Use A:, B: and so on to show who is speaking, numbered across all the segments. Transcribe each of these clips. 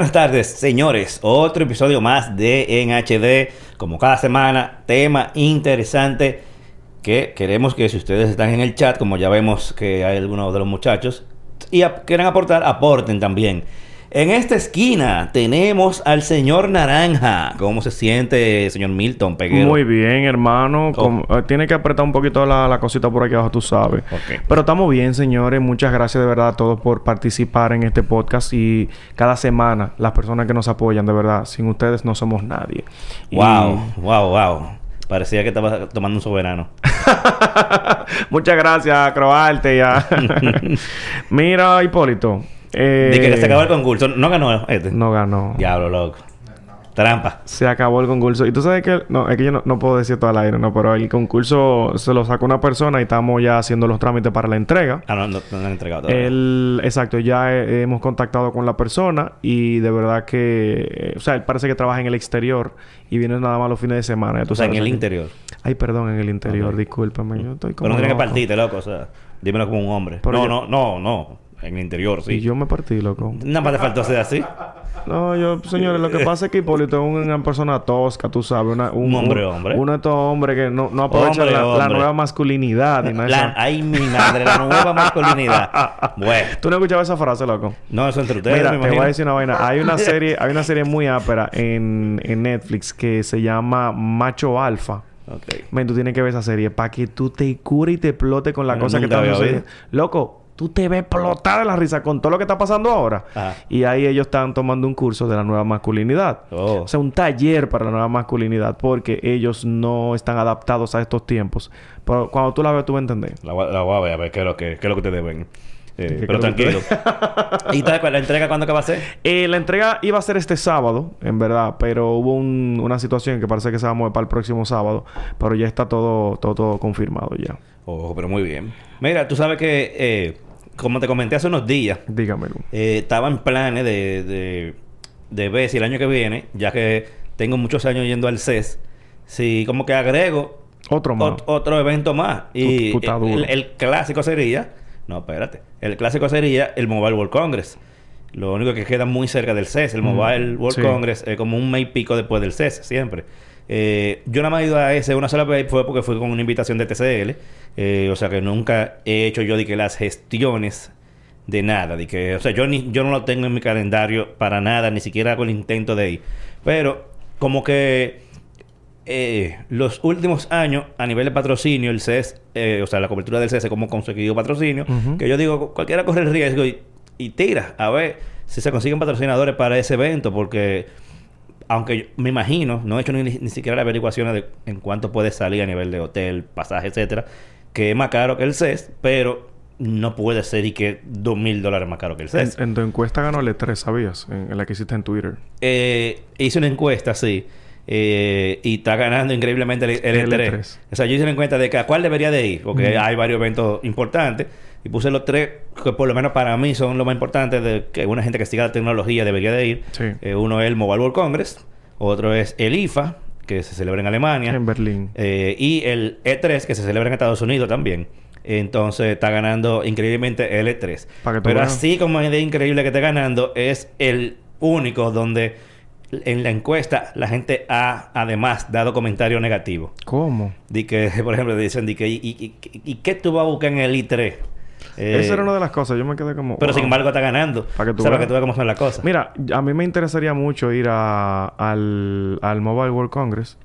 A: Buenas tardes, señores. Otro episodio más de En HD. Como cada semana, tema interesante que queremos que si ustedes están en el chat, como ya vemos que hay algunos de los muchachos, y quieren aportar, aporten también. En esta esquina tenemos al señor Naranja. ¿Cómo se siente, señor Milton Peguero?
B: Muy bien, hermano.
A: Oh.
B: Eh, tiene que apretar un poquito la, la cosita por aquí abajo, tú sabes. Pero estamos bien, señores. Muchas gracias de verdad a todos por participar en este podcast. Y cada semana, las personas que nos apoyan, de verdad, sin ustedes no somos nadie. Y-
A: Wow, wow, wow. Parecía que estaba tomando un soberano.
B: Muchas gracias, Croarte. Ya. Mira, Hipólito. Eh,
A: De que se acabó el concurso. No ganó este.
B: No ganó.
A: Diablo, loco. Trampa.
B: Se acabó el concurso. Y tú sabes que... No, es que yo no, no puedo decir todo al aire, ¿no? Pero el concurso se lo sacó una persona y estamos ya haciendo los trámites para la entrega.
A: Ah, no, no, no lo han entregado todavía.
B: Él, exacto, ya eh, hemos contactado con la persona y de verdad que, eh, o sea, él parece que trabaja en el exterior y viene nada más los fines de semana. tú
A: o sea, en el interior.
B: Ay, perdón, en el interior, discúlpame, yo estoy como.
A: Pero no tienes que partirte, loco. O sea, dímelo como un hombre.
B: Pero
A: no,
B: yo-
A: no, no, no. En el interior, sí.
B: Y yo me partí, loco.
A: Nada más te faltó ser así.
B: No, yo, señores, lo que pasa es que Hipólito es una persona tosca, tú sabes, una,
A: Un hombre, hombre.
B: Uno de estos hombres que no, no aprovecha
A: Hombre,
B: la, nueva masculinidad y
A: La, ay, mi madre, la nueva masculinidad. Bueno.
B: ¿Tú no escuchabas esa frase, loco?
A: No, eso entre ustedes,
B: Mira,
A: me
B: te voy a decir una vaina. Hay una serie, hay una serie muy ápera en, en Netflix que se llama Macho Alfa.
A: Ok.
B: Men, tú tienes que ver esa serie para que tú te cures y te explotes con la
A: Bueno,
B: cosa que
A: nunca
B: está
A: había
B: sucediendo. Loco, tú te ves explotar de la risa con todo lo que está pasando ahora.
A: Ajá.
B: Y ahí ellos están tomando un curso de la nueva masculinidad.
A: Oh.
B: O sea, un taller para la nueva masculinidad porque ellos no están adaptados a estos tiempos. Pero cuando tú la ves, tú vas a entender.
A: La, voy- la voy a ver, a ver qué es lo que, qué es lo que ustedes ven. Eh,
B: ¿Qué-
A: pero tranquilo. ¿Y la entrega cuándo que va a ser?
B: Eh, la entrega iba a ser este sábado, en verdad, pero hubo un- una situación que parece que se va a mover para el próximo sábado, pero ya está todo, todo, todo confirmado ya.
A: Oh, pero muy bien. Mira, tú sabes que, eh, como te comenté hace unos días,
B: Dígamelo.
A: eh, estaba en planes de, de, de ver si el año que viene, ya que tengo muchos años yendo al CES, si como que agrego
B: Otro más.
A: ot- otro evento más. Y el, clásico sería, no, espérate, el clásico sería el Mobile World Congress. Lo único que queda muy cerca del CES, el
B: Mm,
A: Mobile World
B: sí.
A: Congress, es como un mes y pico después del CES, siempre. Eh, yo nada más he ido a ese una sola vez, fue porque fui con una invitación de TCL. eh, o sea que nunca he hecho yo de que las gestiones de nada, de que, o sea, yo ni yo no lo tengo en mi calendario para nada, ni siquiera hago el intento de ir. Pero como que eh, los últimos años a nivel de patrocinio, el CES, eh, o sea, la cobertura del CES, como conseguido patrocinio, que yo digo, cualquiera corre el riesgo y, y tira a ver si se consiguen patrocinadores para ese evento, porque aunque yo me imagino, no he hecho ni, ni siquiera la averiguación de en cuánto puede salir a nivel de hotel, pasaje, etcétera, que es más caro que el CES, pero no puede ser y que dos mil dólares más caro que el
B: En,
A: CES.
B: en tu encuesta ganó el E3, ¿sabías? En, en la que hiciste en Twitter.
A: Eh, hice una encuesta, sí. Eh, y está ganando increíblemente el, el
B: El
A: E3.
B: E3.
A: O sea, yo hice una encuesta de que a cuál debería de ir, porque hay varios eventos importantes. Y puse los tres que por lo menos para mí son los más importantes de que una gente que siga la tecnología debería de ir.
B: Sí.
A: Eh, uno es el Mobile World Congress, otro es el IFA, que se celebra en Alemania.
B: En Berlín.
A: Eh, y el E3, que se celebra en Estados Unidos también. Entonces está ganando increíblemente el E3.
B: Para que tú
A: Pero
B: veas.
A: así como es de increíble que esté ganando, es el único donde en la encuesta la gente ha además dado comentarios negativos.
B: ¿Cómo?
A: De que, por ejemplo, dicen de que, ¿y, y, y- y qué tú vas a buscar en el I3? Eh,
B: Esa era una de las cosas. Yo me quedé como...
A: Pero sin embargo está ganando.
B: Para que tú
A: O sea, para
B: veas.
A: que tú veas cómo son las cosas.
B: Mira, a mí me interesaría mucho ir a, al, al Mobile World Congress.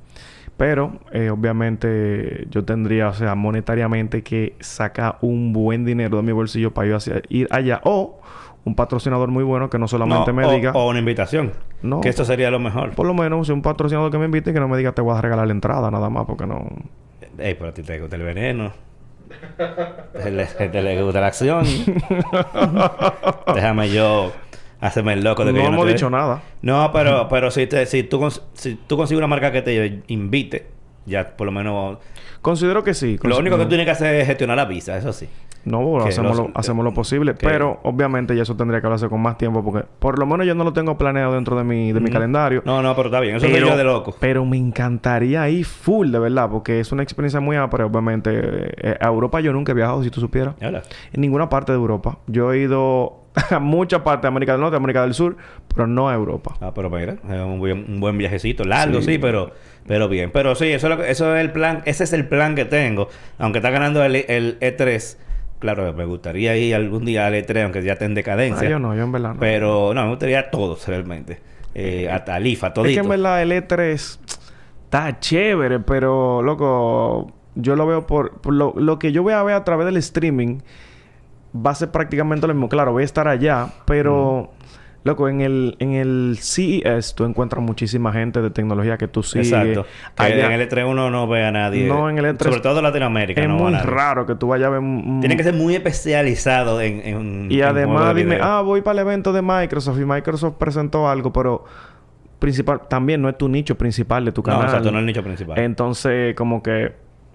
B: Pero, eh, obviamente, yo tendría, o sea, monetariamente que sacar un buen dinero de mi bolsillo para yo hacia- ir allá. O un patrocinador muy bueno que no solamente
A: No,
B: me
A: o,
B: diga...
A: o una invitación.
B: No.
A: Que esto sería lo mejor.
B: Por lo menos, un patrocinador que me invite y que no me diga te voy a regalar la entrada nada más porque no...
A: Ey, pero a ti te gusta el veneno. Te le, gusta la acción. Déjame yo hacerme el loco de que
B: no
A: yo no
B: hemos
A: te-
B: dicho nada.
A: No, pero, pero si, te, si, tú, si tú consigues una marca que te invite, ya por lo menos...
B: Considero que sí.
A: Lo único que tú tienes que hacer es gestionar la visa, eso sí.
B: No, bueno, hacemos,
A: los-
B: lo, hacemos lo posible.
A: que-
B: Pero, obviamente, ya eso tendría que hablarse con más tiempo porque... Por lo menos yo no lo tengo planeado dentro de mi, de mi calendario.
A: No, no, pero está bien. Eso es yo de loco.
B: Pero me encantaría ir full, de verdad, porque es una experiencia muy pero obviamente. eh, a Europa yo nunca he viajado, si tú supieras.
A: Hola.
B: En ninguna parte de Europa. Yo he ido a mucha parte de América del Norte, América del Sur, pero no a Europa.
A: Ah, pero mira, es un buen, un buen viajecito, largo, sí, pero, pero bien. Pero sí, eso es, lo que- eso es el plan, ese es el plan que tengo. Aunque está ganando el, el E3, claro, me gustaría ir algún día al E3, aunque ya esté en
B: Ah,
A: decadencia.
B: yo no, yo en verdad no.
A: Pero no, me gustaría a todos realmente. Eh, hasta al IFA,
B: es que en verdad el E3 está chévere, pero loco, yo lo veo por, por lo, lo que yo voy a ver a través del streaming va a ser prácticamente lo mismo. Claro, voy a estar allá, pero loco, en el en el CES tú encuentras muchísima gente de tecnología que tú sigues.
A: Exacto.
B: Allá-
A: en el E3 uno no ve a nadie.
B: No, en el E3
A: Sobre todo en Latinoamérica.
B: es
A: no va
B: muy
A: nadie.
B: raro que tú vayas a ver un-
A: Tiene que ser muy especializado en, en
B: Y además dime, ah, voy para el evento de Microsoft y Microsoft presentó algo, pero principal también no es tu nicho principal de tu
A: No,
B: canal.
A: exacto, no es el nicho principal.
B: Entonces, como que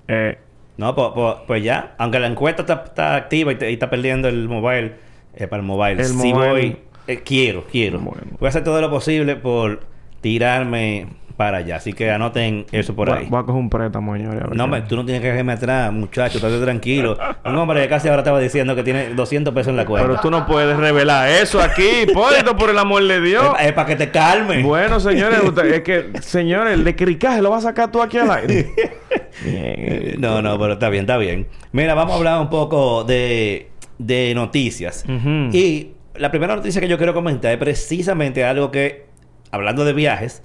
B: eh,
A: No, pues, pues, pues ya, aunque la encuesta está, está activa y, te- y está perdiendo el mobile, eh, para el mobile,
B: El
A: sí
B: mobile-
A: voy, eh, quiero, quiero.
B: Bueno.
A: Voy a hacer todo lo posible por tirarme para allá. Así que anoten eso por ahí.
B: voy a coger un préstamo, señores.
A: No, me- tú no tienes que dejarme atrás, muchacho, estate tranquilo. Un hombre que casi ahora estaba diciendo que tiene 200 pesos en la cuenta.
B: Pero tú no puedes revelar eso aquí, Hipólito, por el amor de Dios.
A: Es, para que te calmes.
B: Bueno, señores, usted- es que, señores, el de cricaje lo va a sacar tú aquí al aire.
A: No, no, pero está bien, está bien. Mira, vamos a hablar un poco de, de noticias.
B: Ujú.
A: Y la primera noticia que yo quiero comentar es precisamente algo que, hablando de viajes,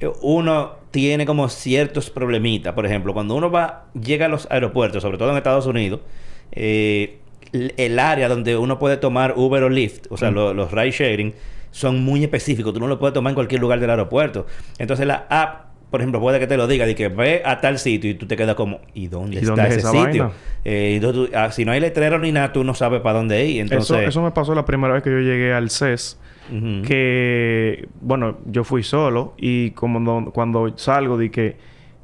A: eh, uno tiene como ciertos problemitas. Por ejemplo, cuando uno va, llega a los aeropuertos, sobre todo en Estados Unidos, eh, el área donde uno puede tomar Uber o Lyft, o sea, lo- los ride sharing, son muy específicos. Tú no lo puedes tomar en cualquier lugar del aeropuerto. Entonces la app, por ejemplo, puede que te lo diga, de que ve a tal sitio y tú te quedas como, ¿y dónde
B: ¿Y
A: está
B: dónde
A: ese sitio? Eh, tú- ah, si no hay letrero ni nada, tú no sabes para dónde ir. Entonces,
B: Eso, eso me pasó la primera vez que yo llegué al CES. que bueno yo fui solo y como no- cuando salgo di que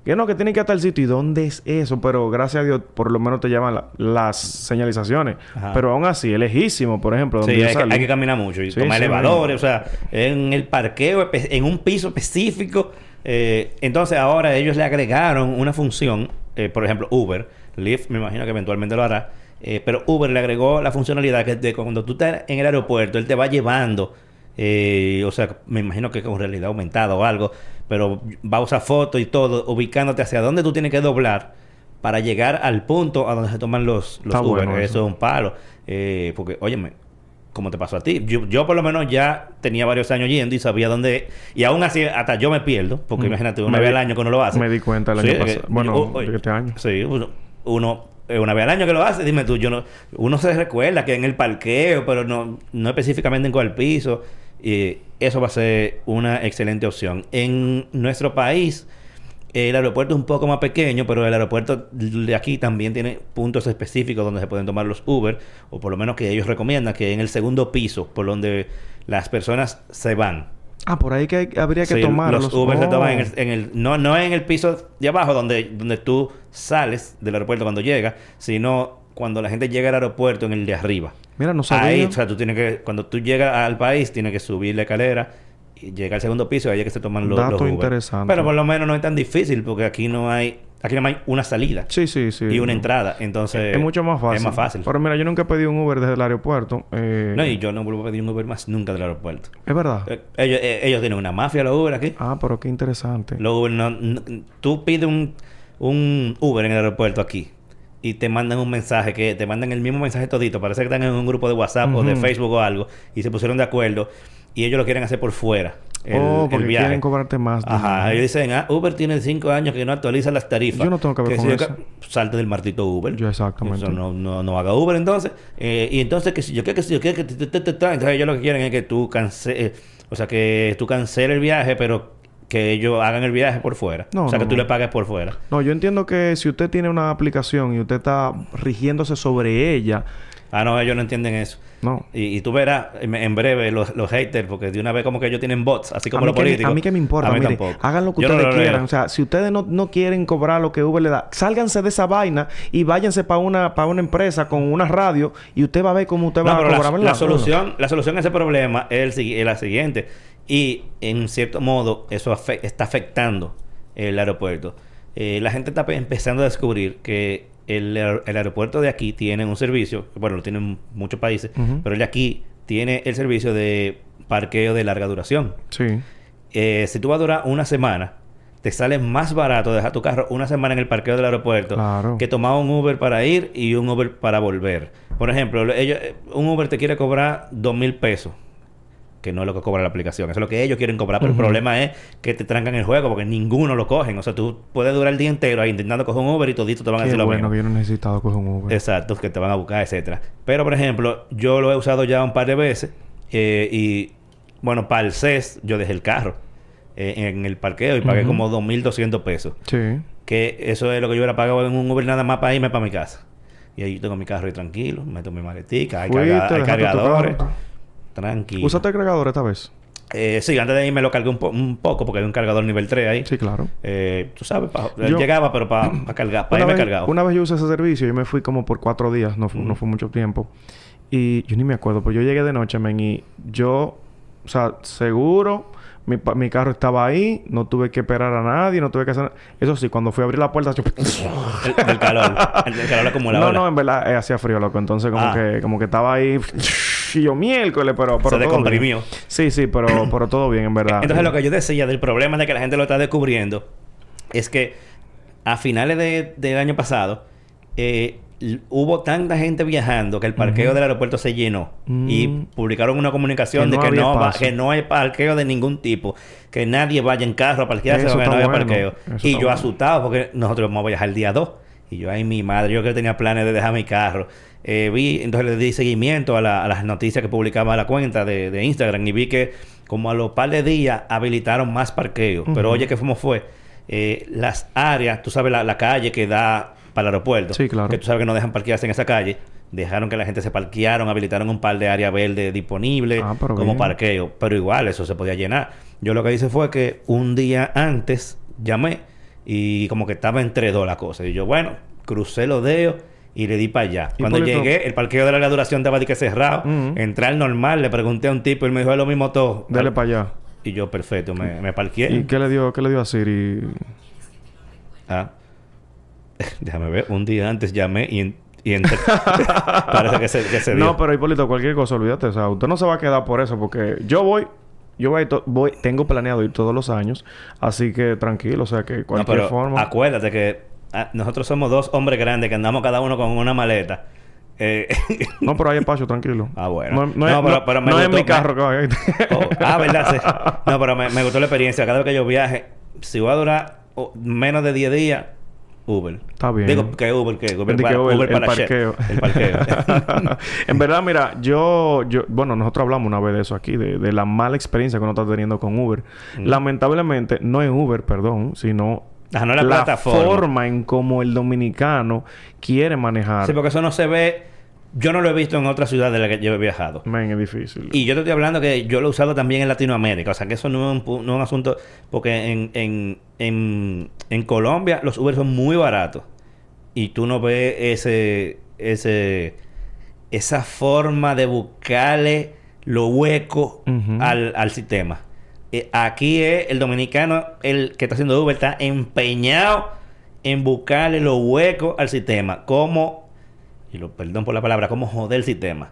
B: que no que tiene que ir a tal sitio. Y dónde es eso pero gracias a Dios por lo menos te llaman la- las señalizaciones.
A: Ajá.
B: pero aún así es lejísimo por ejemplo donde
A: Sí,
B: yo
A: hay que,
B: salí.
A: hay que caminar mucho y
B: Sí,
A: tomar
B: sí,
A: elevadores, o sea, en el parqueo, en un piso específico. Eh, entonces ahora ellos le agregaron una función, eh, por ejemplo, Uber, Lyft me imagino que eventualmente lo hará, eh, pero Uber le agregó la funcionalidad que de cuando tú estás en el aeropuerto, él te va llevando, eh, o sea, me imagino que con realidad aumentada o algo, pero va a usar fotos y todo, ubicándote hacia dónde tú tienes que doblar para llegar al punto a donde se toman los, los Uber.
B: bueno
A: eso.
B: eso.
A: es un palo. Eh, porque, óyeme, ¿cómo te pasó a ti? Yo, yo por lo menos ya tenía varios años yendo y sabía dónde... Y aún así, hasta yo me pierdo. Porque
B: Mm.
A: imagínate,
B: Me
A: una vez
B: di-
A: al año que uno lo hace.
B: me di cuenta el año
A: Sí,
B: pasado.
A: que-
B: Bueno,
A: o- oye,
B: de este año.
A: Sí, uno... uno eh, una vez al año que lo hace, dime tú, yo no, uno se recuerda que en el parqueo, pero no, no específicamente en cuál piso. Y eso va a ser una excelente opción. En nuestro país, el aeropuerto es un poco más pequeño, pero el aeropuerto de aquí también tiene puntos específicos donde se pueden tomar los Uber, o por lo menos que ellos recomiendan que en el segundo piso, por donde las personas se van.
B: ah por ahí que hay- habría que
A: Sí,
B: tomar
A: los Uber se
B: oh.
A: toman en el, en el- no, no en el piso de abajo donde, donde tú sales del aeropuerto cuando llegas, sino cuando la gente llega al aeropuerto en el de arriba.
B: mira no sabía
A: Ahí, o sea, tú tienes que, cuando tú llegas al país, tienes que subir la escalera y llegar al segundo piso y ahí es que se toman los,
B: Dato
A: los Uber.
B: interesante.
A: Pero por lo menos no es tan difícil porque aquí no hay, aquí no hay una salida
B: sí sí sí
A: y una entrada. Entonces,
B: es mucho más fácil
A: Es más fácil.
B: pero mira yo nunca he pedido un Uber desde el aeropuerto eh,
A: No, y yo no vuelvo a pedir un Uber más nunca del aeropuerto.
B: es verdad
A: Eh, ellos, eh, ellos tienen una mafia, los Uber aquí.
B: ah pero qué interesante
A: Los Uber no, no- tú pides un, un Uber en el aeropuerto aquí y te mandan un mensaje que te mandan el mismo mensaje todito. Parece que están en un grupo de WhatsApp o de. Facebook o algo y se pusieron de acuerdo y ellos lo quieren hacer por fuera. El,
B: oh
A: el
B: porque
A: viaje.
B: quieren cobrarte más
A: Ajá, ellos dicen, ah, Uber tiene cinco años que no actualiza las tarifas.
B: Yo no tengo que ver con
A: si
B: eso.
A: Salte del martito Uber.
B: Yo exactamente.
A: Eso no, no, no haga Uber entonces. Eh, y entonces que si yo quiero que si yo quiero que... te- te- te- te- Entonces ellos lo que quieren es que tú canceles... O sea, que tú canceles el viaje, pero que ellos hagan el viaje por fuera.
B: No,
A: o sea,
B: no,
A: que tú
B: no.
A: le pagues por fuera.
B: No, yo entiendo que si usted tiene una aplicación y usted está rigiéndose sobre ella,
A: Ah, no, ellos no entienden eso.
B: no.
A: Y, y tú verás en, en breve los, los haters, porque de una vez como que ellos tienen bots, así como los
B: me-
A: políticos.
B: a mí que me importa,
A: A mí
B: mire,
A: tampoco.
B: hagan lo que
A: Yo
B: ustedes quieran. O sea, si ustedes no, no quieren cobrar lo que Uber le da, sálganse de esa vaina y váyanse para una, para una empresa con una radio y usted va a ver cómo usted va a
A: la,
B: cobrar.
A: la solución, la solución a ese problema es, el es la siguiente. Y en cierto modo, eso está afectando el aeropuerto. Eh, la gente está pe- empezando a descubrir que el, aer- el aeropuerto de aquí tiene un servicio, bueno, lo tienen muchos países, pero el de aquí tiene el servicio de parqueo de larga duración.
B: Sí.
A: Eh, si tú vas a durar una semana, te sale más barato dejar tu carro una semana en el parqueo del aeropuerto
B: Claro.
A: que tomar un Uber para ir y un Uber para volver. Por ejemplo, ellos, eh, un Uber te quiere cobrar dos mil pesos. Que no es lo que cobra la aplicación. Eso es lo que ellos quieren cobrar. Pero el problema es que te trancan el juego porque ninguno lo cogen. O sea, tú puedes durar el día entero ahí intentando coger un Uber y todito te van a decir lo
B: bueno
A: mismo.
B: yo no he necesitado coger un Uber.
A: Exacto, que te van a buscar, etcétera. Pero, por ejemplo, yo lo he usado ya un par de veces eh, y, bueno, para el CES yo dejé el carro eh, en el parqueo y pagué
B: Ujú.
A: como 2.200 pesos.
B: Sí.
A: Que eso es lo que yo hubiera pagado en un Uber nada más para irme para mi casa. Y ahí yo tengo mi carro ahí tranquilo, meto mi maletica, hay, carga- hay cargadores. Tranquilo.
B: ¿Usaste el cargador esta vez?
A: Eh, sí, antes de irme lo cargué un, po- un poco porque hay un cargador nivel 3 ahí.
B: Sí, claro.
A: Eh, tú sabes, pa-
B: Yo-
A: llegaba, pero para cargar, para irme
B: vez,
A: cargado.
B: una vez yo usé ese servicio y me fui como por cuatro días, no, fu- no fue mucho tiempo. Y yo ni me acuerdo, pero yo llegué de noche, men, y yo, o sea, seguro, mi, mi carro estaba ahí, no tuve que esperar a nadie, no tuve que hacer... Eso sí, cuando fui a abrir la puerta, yo...
A: El- del calor. El, del calor acumulador.
B: no, no, en verdad eh, hacía frío, loco. Entonces como
A: Ah.
B: que como que estaba ahí... yo miércoles, pero... pero
A: Se
B: bien.
A: descomprimió.
B: Sí, sí, pero, pero todo bien, en verdad.
A: Entonces, lo que yo decía del problema de que la gente lo está descubriendo es que a finales de- del año pasado eh, hubo tanta gente viajando que el parqueo del aeropuerto se llenó
B: Mm.
A: y publicaron una comunicación
B: Que
A: de que no, va- que no hay parqueo de ningún tipo, que nadie vaya en carro a parquearse porque no haya
B: bueno.
A: parqueo.
B: Eso
A: Y yo
B: bueno.
A: asustado porque nosotros vamos a viajar el día 2. Y yo, ay, mi madre, yo que tenía planes de dejar mi carro. Eh, vi, entonces le di seguimiento a, la- a las noticias que publicaba la cuenta de, de Instagram y vi que como a los par de días habilitaron más parqueos. Pero oye, que cómo fue? Eh, las áreas, tú sabes, la, la calle que da para el aeropuerto.
B: Sí, claro.
A: Que tú sabes que no dejan parquearse en esa calle. Dejaron que la gente se parquearon, habilitaron un par de áreas verdes disponibles
B: Ah,
A: como
B: bien.
A: parqueo. Pero igual, eso se podía llenar. Yo lo que hice fue que un día antes llamé y como que estaba entre dos la cosa. Y yo, bueno, crucé los dedos y le di para allá. Cuando llegué, el parqueo de larga duración estaba de que cerrado.
B: Ujú.
A: Entré al normal, le pregunté a un tipo y me dijo, es lo mismo todo.
B: Dale
A: Al-
B: para allá.
A: Y yo, perfecto, me, me parqué.
B: ¿Y qué le dio, qué le dio a Siri?
A: Ah. Déjame ver, un día antes llamé y, y entré. Parece que se, que se dio.
B: No, pero Hipólito, cualquier cosa, olvídate. O sea, usted no se va a quedar por eso, porque yo voy, yo voy, voy tengo planeado ir todos los años, así que tranquilo, o sea, que
A: No,
B: cualquier
A: pero
B: forma.
A: acuérdate que nosotros somos dos hombres grandes que andamos cada uno con una maleta. Eh,
B: No, pero hay espacio, tranquilo.
A: Ah, bueno.
B: No, no
A: No,
B: es,
A: pero-
B: no-
A: pero me
B: no es
A: gustó,
B: mi
A: me-
B: carro que va a
A: oh, ah, ¿verdad? Sí. No, pero me, me gustó la experiencia. Cada vez que yo viaje, si voy a durar oh, menos de 10 días, Uber.
B: Está bien.
A: Digo que Uber, que Uber, para,
B: Uber,
A: Uber
B: el
A: para
B: parqueo.
A: El parqueo.
B: en verdad, mira, yo, yo, bueno, nosotros hablamos una vez de eso aquí, de, de la mala experiencia que uno está teniendo con Uber.
A: Mm.
B: Lamentablemente, no es Uber, perdón, sino
A: Ajá, no la plataforma.
B: forma en cómo el dominicano quiere manejar.
A: sí, porque eso no se ve... Yo no lo he visto en otras ciudades de las que yo he viajado.
B: Men, es difícil.
A: Y yo te estoy hablando que yo lo he usado también en Latinoamérica. O sea, que eso no es un, no es un asunto... Porque en, en, en, en Colombia los Uber son muy baratos. Y tú no ves ese... ese esa forma de buscarle lo hueco al, al sistema. Eh, aquí es el dominicano, el que está haciendo Uber, está empeñado en buscarle lo hueco al sistema. Como, y lo perdón por la palabra, como joder el sistema.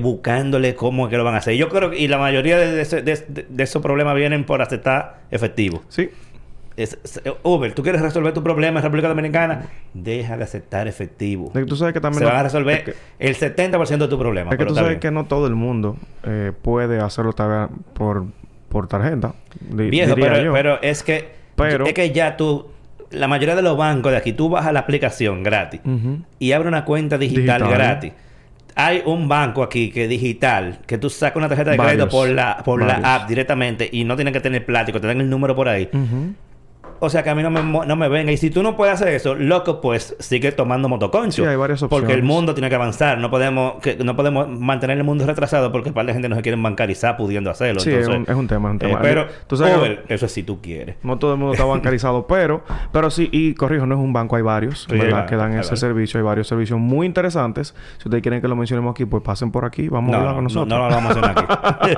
A: Buscándole cómo es que lo van a hacer. Yo creo que, y la mayoría de, ese- de- de- de esos problemas vienen por aceptar efectivo.
B: Sí.
A: Es- es- Uber, tú quieres resolver tu problema en República Dominicana, deja de aceptar efectivo.
B: Es que tú sabes que también...
A: Se
B: no-
A: van a resolver
B: es que-
A: el 70% de tu problema.
B: Es que tú sabes
A: bien.
B: que no todo el mundo eh, puede hacerlo tal vez por, por tarjeta. di-
A: Viejo,
B: diría
A: pero,
B: yo.
A: pero es que
B: Pero-
A: es que ya tú la mayoría de los bancos de aquí tú bajas la aplicación gratis y abres una cuenta digital,
B: Digital.
A: gratis. Hay un banco aquí que es digital, que tú sacas una tarjeta de
B: Varios.
A: crédito por la por
B: Varios.
A: la app directamente y no tienes que tener plástico, te dan el número por ahí. O sea que a mí no me, no me venga. Y si tú no puedes hacer eso, loco, pues sigue tomando motoconcho.
B: Sí, hay varias
A: Porque el
B: opciones.
A: mundo tiene que avanzar. No podemos, que, no podemos mantener el mundo retrasado porque un par de gente no se quieren bancarizar pudiendo hacerlo.
B: Sí,
A: Entonces,
B: es, un, es un tema, es un
A: eh,
B: tema.
A: pero
B: Tú sabes
A: eso es si tú quieres.
B: no todo el mundo está bancarizado, pero, pero sí, y corrijo, no es un banco, hay varios,
A: Sí,
B: que dan
A: hay
B: ese servicio, hay varios servicios muy interesantes. Si ustedes quieren que lo mencionemos aquí, pues pasen por aquí, vamos
A: No,
B: a hablar con nosotros.
A: no lo vamos a hacer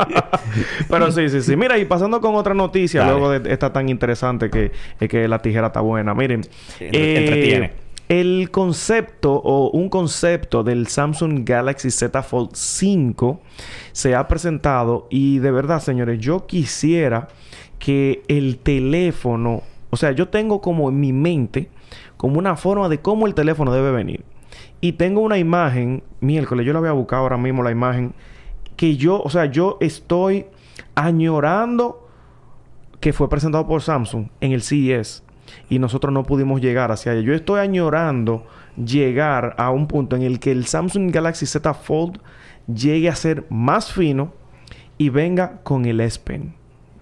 A: aquí.
B: Pero sí, sí, sí. Mira, y pasando con otra noticia,
A: Dale.
B: luego de esta tan interesante que es que la tijera está buena. Miren,
A: Entre- entretiene.
B: El concepto o un concepto del Samsung Galaxy Z Fold 5 se ha presentado y de verdad, señores, yo quisiera que el teléfono, o sea, yo tengo como en mi mente como una forma de cómo el teléfono debe venir. Y tengo una imagen, miércoles, yo la voy a buscar ahora mismo la imagen que yo, o sea, yo estoy añorando que fue presentado por Samsung en el CES y nosotros no pudimos llegar hacia allá. Yo estoy añorando llegar a un punto en el que el Samsung Galaxy Z Fold llegue a ser más fino y venga con el S Pen.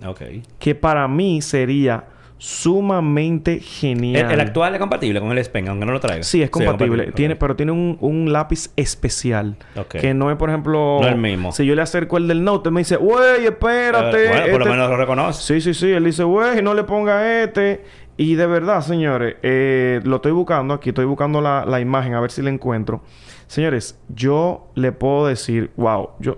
A: Ok.
B: Que para mí sería sumamente genial.
A: El, actual es compatible con el S Pen, aunque no lo traiga.
B: Sí, es compatible. Tiene, Pero tiene un, un lápiz especial. Que no es, por ejemplo...
A: No el mismo.
B: Si yo le acerco el del Note, me dice... ¡Wey, espérate!
A: Eh, bueno, por lo
B: este-
A: menos lo reconoce.
B: Sí, sí, sí. Él dice... ¡Wey, no le ponga este! Y de verdad, señores... eh, lo estoy buscando. Aquí estoy buscando la, la imagen. A ver si la encuentro. Señores, yo le puedo decir... ¡Wow! Yo...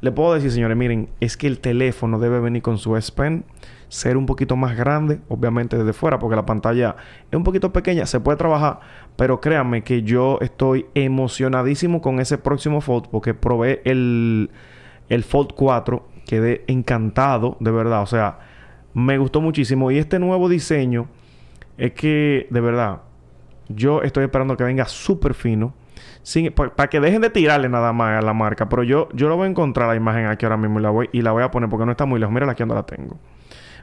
B: Le puedo decir, señores... Miren... Es que el teléfono debe venir con su S Pen ser un poquito más grande, obviamente desde fuera, porque la pantalla es un poquito pequeña, se puede trabajar, pero créanme que yo estoy emocionadísimo con ese próximo Fold, porque probé el, el Fold 4, quedé encantado, de verdad, o sea, me gustó muchísimo. Y este nuevo diseño es que, de verdad, yo estoy esperando que venga súper fino. Para que dejen de tirarle nada más a la marca. Pero yo, yo lo voy a encontrar la imagen aquí ahora mismo y la voy, y la voy a poner porque no está muy lejos. Mira aquí donde la tengo.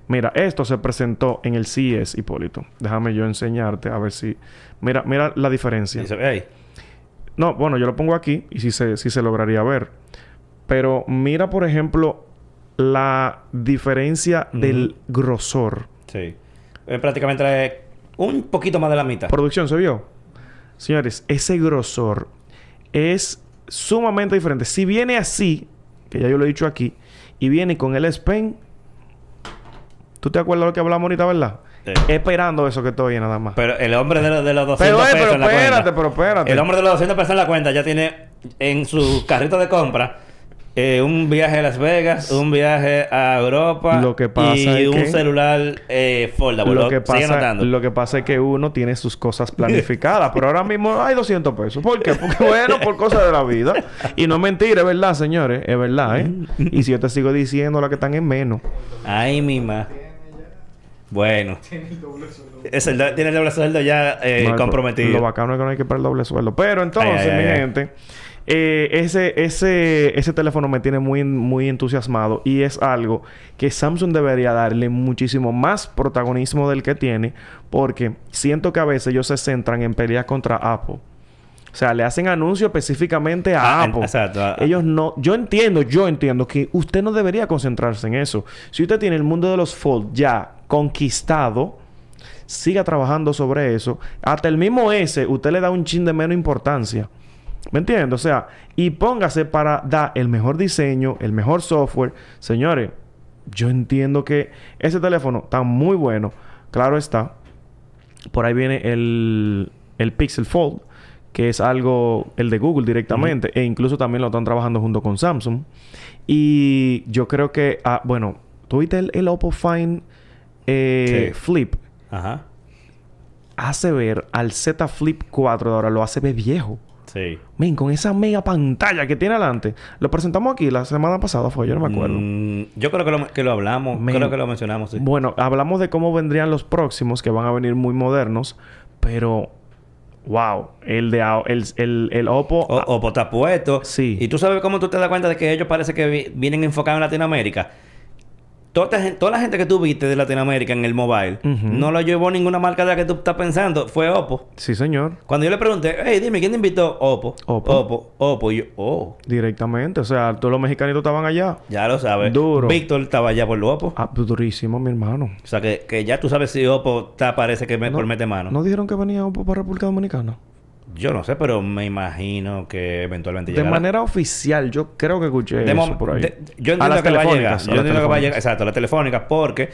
B: Mira, esto se presentó en el CES, Hipólito. Déjame yo enseñarte a ver si... Mira, mira la diferencia.
A: Y se ve ahí.
B: No, bueno, yo lo pongo aquí y sí se, sí se lograría ver. Pero mira, por ejemplo, la diferencia del grosor.
A: Sí. Es prácticamente un poquito más de la mitad.
B: ¿Producción se vio? Señores, ese grosor es sumamente diferente. Si viene así, que ya yo lo he dicho aquí, y viene con el S Pen, ¿tú te acuerdas de lo que hablamos ahorita, verdad?
A: Sí.
B: Esperando eso que estoy nada más.
A: Pero el hombre de, los- de los 200
B: Pero, eh,
A: pesos
B: pero
A: en la
B: espérate,
A: cuenta.
B: pero espérate.
A: El hombre de los 200 pesos en la cuenta ya tiene en su carrito de compra eh, un viaje a Las Vegas, un viaje a Europa
B: Lo que pasa
A: y
B: es
A: un
B: que-
A: celular eh, foldable.
B: Lo que, pasa, lo que pasa es que uno tiene sus cosas planificadas, pero ahora mismo hay 200 pesos. ¿Por qué? Porque bueno, por cosas de la vida. Y no es mentira, es verdad, señores, es verdad, ¿eh? Y si yo te sigo diciendo la que están en menos.
A: Ay, mima. Bueno. Es el do- tiene el doble sueldo ya eh,
B: No,
A: comprometido.
B: Lo bacano es que no hay que pagar el doble sueldo. Pero entonces,
A: Ay, ay,
B: mi
A: ay, ay.
B: gente, eh, ese, ese, ese teléfono me tiene muy, muy entusiasmado y es algo que Samsung debería darle muchísimo más protagonismo del que tiene porque siento que a veces ellos se centran en peleas contra Apple. O sea, le hacen anuncio específicamente a
A: Ah, en-
B: Apple.
A: exacto,
B: Ellos no... Yo entiendo, yo entiendo que usted no debería concentrarse en eso. Si usted tiene el mundo de los Fold ya conquistado, siga trabajando sobre eso. Hasta el mismo S, usted le da un chin de menos importancia. ¿Me entiendes? O sea, y póngase para dar el mejor diseño, el mejor software. Señores, yo entiendo que ese teléfono está muy bueno. Claro está. Por ahí viene el, el Pixel Fold, que es algo, el de Google directamente. E incluso también lo están trabajando junto con Samsung. Y yo creo que, ah, bueno, ¿tú viste el, el Oppo Find eh,
A: Sí.
B: Flip?
A: Ajá.
B: Hace ver al Z Flip 4 de ahora, lo hace ver viejo.
A: Sí.
B: Men, con esa mega pantalla que tiene adelante. Lo presentamos aquí la semana pasada, fue, yo no me acuerdo.
A: Mm, yo creo que lo, que lo hablamos.
B: Men.
A: Creo que lo mencionamos, sí.
B: Bueno, hablamos de cómo vendrían los próximos, que van a venir muy modernos, pero wow, el de el, el, el Oppo
A: O, o está puesto.
B: Sí.
A: Y tú sabes cómo tú te das cuenta de que ellos parece que vi- vienen enfocados en Latinoamérica. Toda, esta toda la gente que tú viste de Latinoamérica en el mobile no lo llevó ninguna marca de la que tú estás pensando. Fue Oppo.
B: Sí, señor.
A: Cuando yo le pregunté, hey, dime, ¿quién te invitó? Oppo.
B: Oppo.
A: Oppo. Oppo. Y yo, oh,
B: Directamente, o sea, todos los mexicanitos estaban allá.
A: ya lo sabes.
B: Duro.
A: Víctor estaba allá por los Oppo.
B: Ah, pues, durísimo, mi hermano.
A: O sea, que, que ya tú sabes si Oppo está, parece que me, por mete mano.
B: ¿No dijeron que venía Oppo para República Dominicana?
A: Yo no sé, pero me imagino que eventualmente
B: De
A: llegará.
B: manera oficial, yo creo que escuché
A: De
B: eso por ahí.
A: de- yo
B: A
A: entiendo
B: las
A: que va a llegar.
B: a
A: Yo entiendo que va a llegar. Exacto, las telefónicas, porque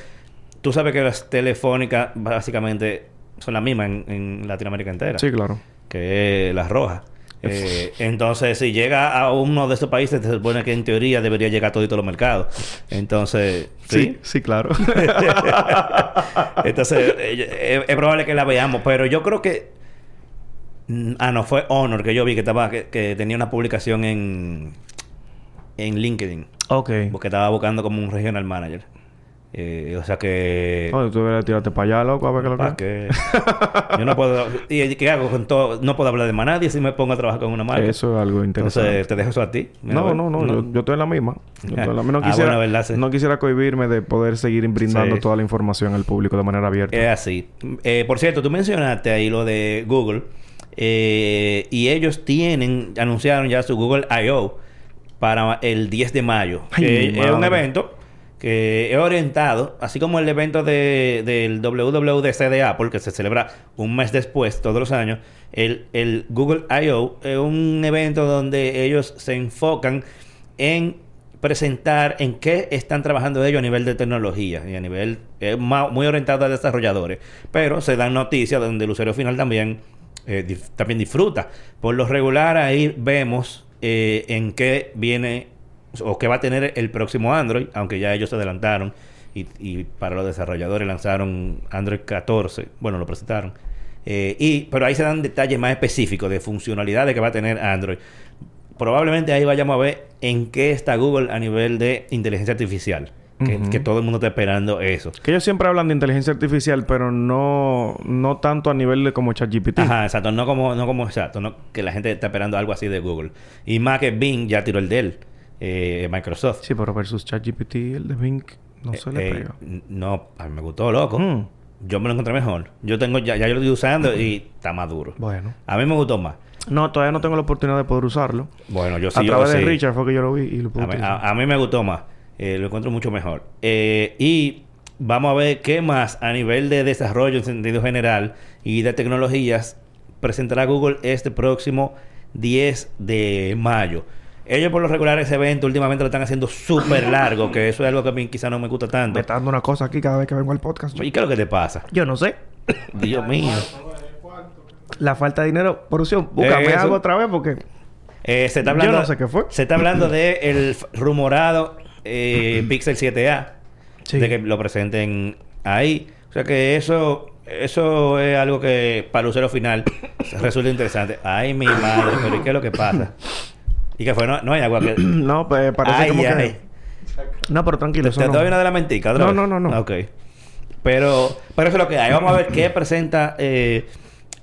A: tú sabes que las telefónicas básicamente son las mismas en, en Latinoamérica entera.
B: Sí, claro.
A: Que las rojas. Eh, entonces, si llega a uno de estos países, se supone que en teoría debería llegar a todos los mercados. Entonces,
B: Sí,
A: sí.
B: sí, claro.
A: Entonces, eh, es, es probable que la veamos, pero yo creo que Ah, no, fue Honor que yo vi que estaba que, que tenía una publicación en en LinkedIn,
B: Ok.
A: porque estaba buscando como un regional manager. Eh, o sea que
B: Oye, tú deberías tirarte para allá, loco, a ver qué lo
A: ¿para
B: que
A: qué? Yo no puedo y qué hago con todo, no puedo hablar de más nadie si me pongo a trabajar con una marca.
B: Eso es algo interesante.
A: Entonces, te dejo eso a ti. Mira, a
B: No, no, no, Yo, yo estoy en la misma. Yo estoy en la misma. No
A: Ah,
B: quisiera,
A: bueno, ¿verdad? Sí.
B: no quisiera cohibirme de poder seguir brindando
A: Sí.
B: toda la información al público de manera abierta.
A: Es así. Eh, por cierto, tú mencionaste ahí lo de Google. Eh, y ellos tienen, anunciaron ya su Google I.O. para el 10 de mayo.
B: Ay,
A: que
B: mi
A: es un evento que es orientado, así como el evento de, del WWDC de Apple, que se celebra un mes después, todos los años. El, el Google I.O. es un evento donde ellos se enfocan en presentar en qué están trabajando ellos a nivel de tecnología y a nivel eh, muy orientado a desarrolladores. Pero se dan noticias donde el usuario final también, eh, también disfruta. Por lo regular ahí vemos eh, en qué viene o qué va a tener el próximo Android, aunque ya ellos se adelantaron y, y para los desarrolladores lanzaron Android 14, bueno, lo presentaron. Eh, y, pero ahí se dan detalles más específicos de funcionalidades que va a tener Android. Probablemente ahí vayamos a ver en qué está Google a nivel de inteligencia artificial. Que, todo el mundo está esperando eso.
B: Que ellos siempre hablan de inteligencia artificial, pero no, no tanto a nivel de como ChatGPT.
A: Ajá, exacto. No como, no como exacto. No, que la gente está esperando algo así de Google. Y más que Bing ya tiró el de él. eh, Microsoft.
B: Sí, pero versus ChatGPT, el de Bing no se le
A: Eh,
B: pega.
A: no, a mí me gustó, loco.
B: Mm.
A: Yo me lo encontré mejor. Yo tengo, ya, ya yo lo estoy usando y está más duro.
B: Bueno.
A: A mí me gustó más.
B: No, todavía no tengo la oportunidad de poder usarlo.
A: Bueno, yo sí.
B: a
A: yo
B: través de
A: sí.
B: Richard fue que yo lo vi y lo pude
A: A mí, a- a mí me gustó más. Eh, lo encuentro mucho mejor. Eh, y vamos a ver qué más a nivel de desarrollo en sentido general y de tecnologías presentará Google este próximo 10 de mayo. Ellos por lo regular ese evento últimamente lo están haciendo súper largo, que eso es algo que a mí quizá no me gusta tanto.
B: Me está dando una cosa aquí cada vez que vengo al podcast.
A: ¿Y qué es lo que te pasa?
B: Yo no sé.
A: Dios mío.
B: La falta de dinero. Producción, búscame algo otra vez porque...
A: Eh, se está
B: Yo
A: hablando,
B: no sé qué fue.
A: Se está hablando de el rumorado eh, Pixel 7A.
B: Sí.
A: De que lo presenten ahí. O sea que eso, eso es algo que para el usuario final resulta interesante. Ay, mi madre, pero ¿y qué es lo que pasa? Y que fue, no, no hay agua que.
B: no, pues parece
A: Ay,
B: como
A: ay.
B: que... No, pero tranquilo.
A: ¿Te,
B: eso
A: te
B: no.
A: doy una de la mentica otra
B: No,
A: vez?
B: no, no, no.
A: Ok. Pero, pero eso es lo que hay. Vamos a ver qué presenta eh,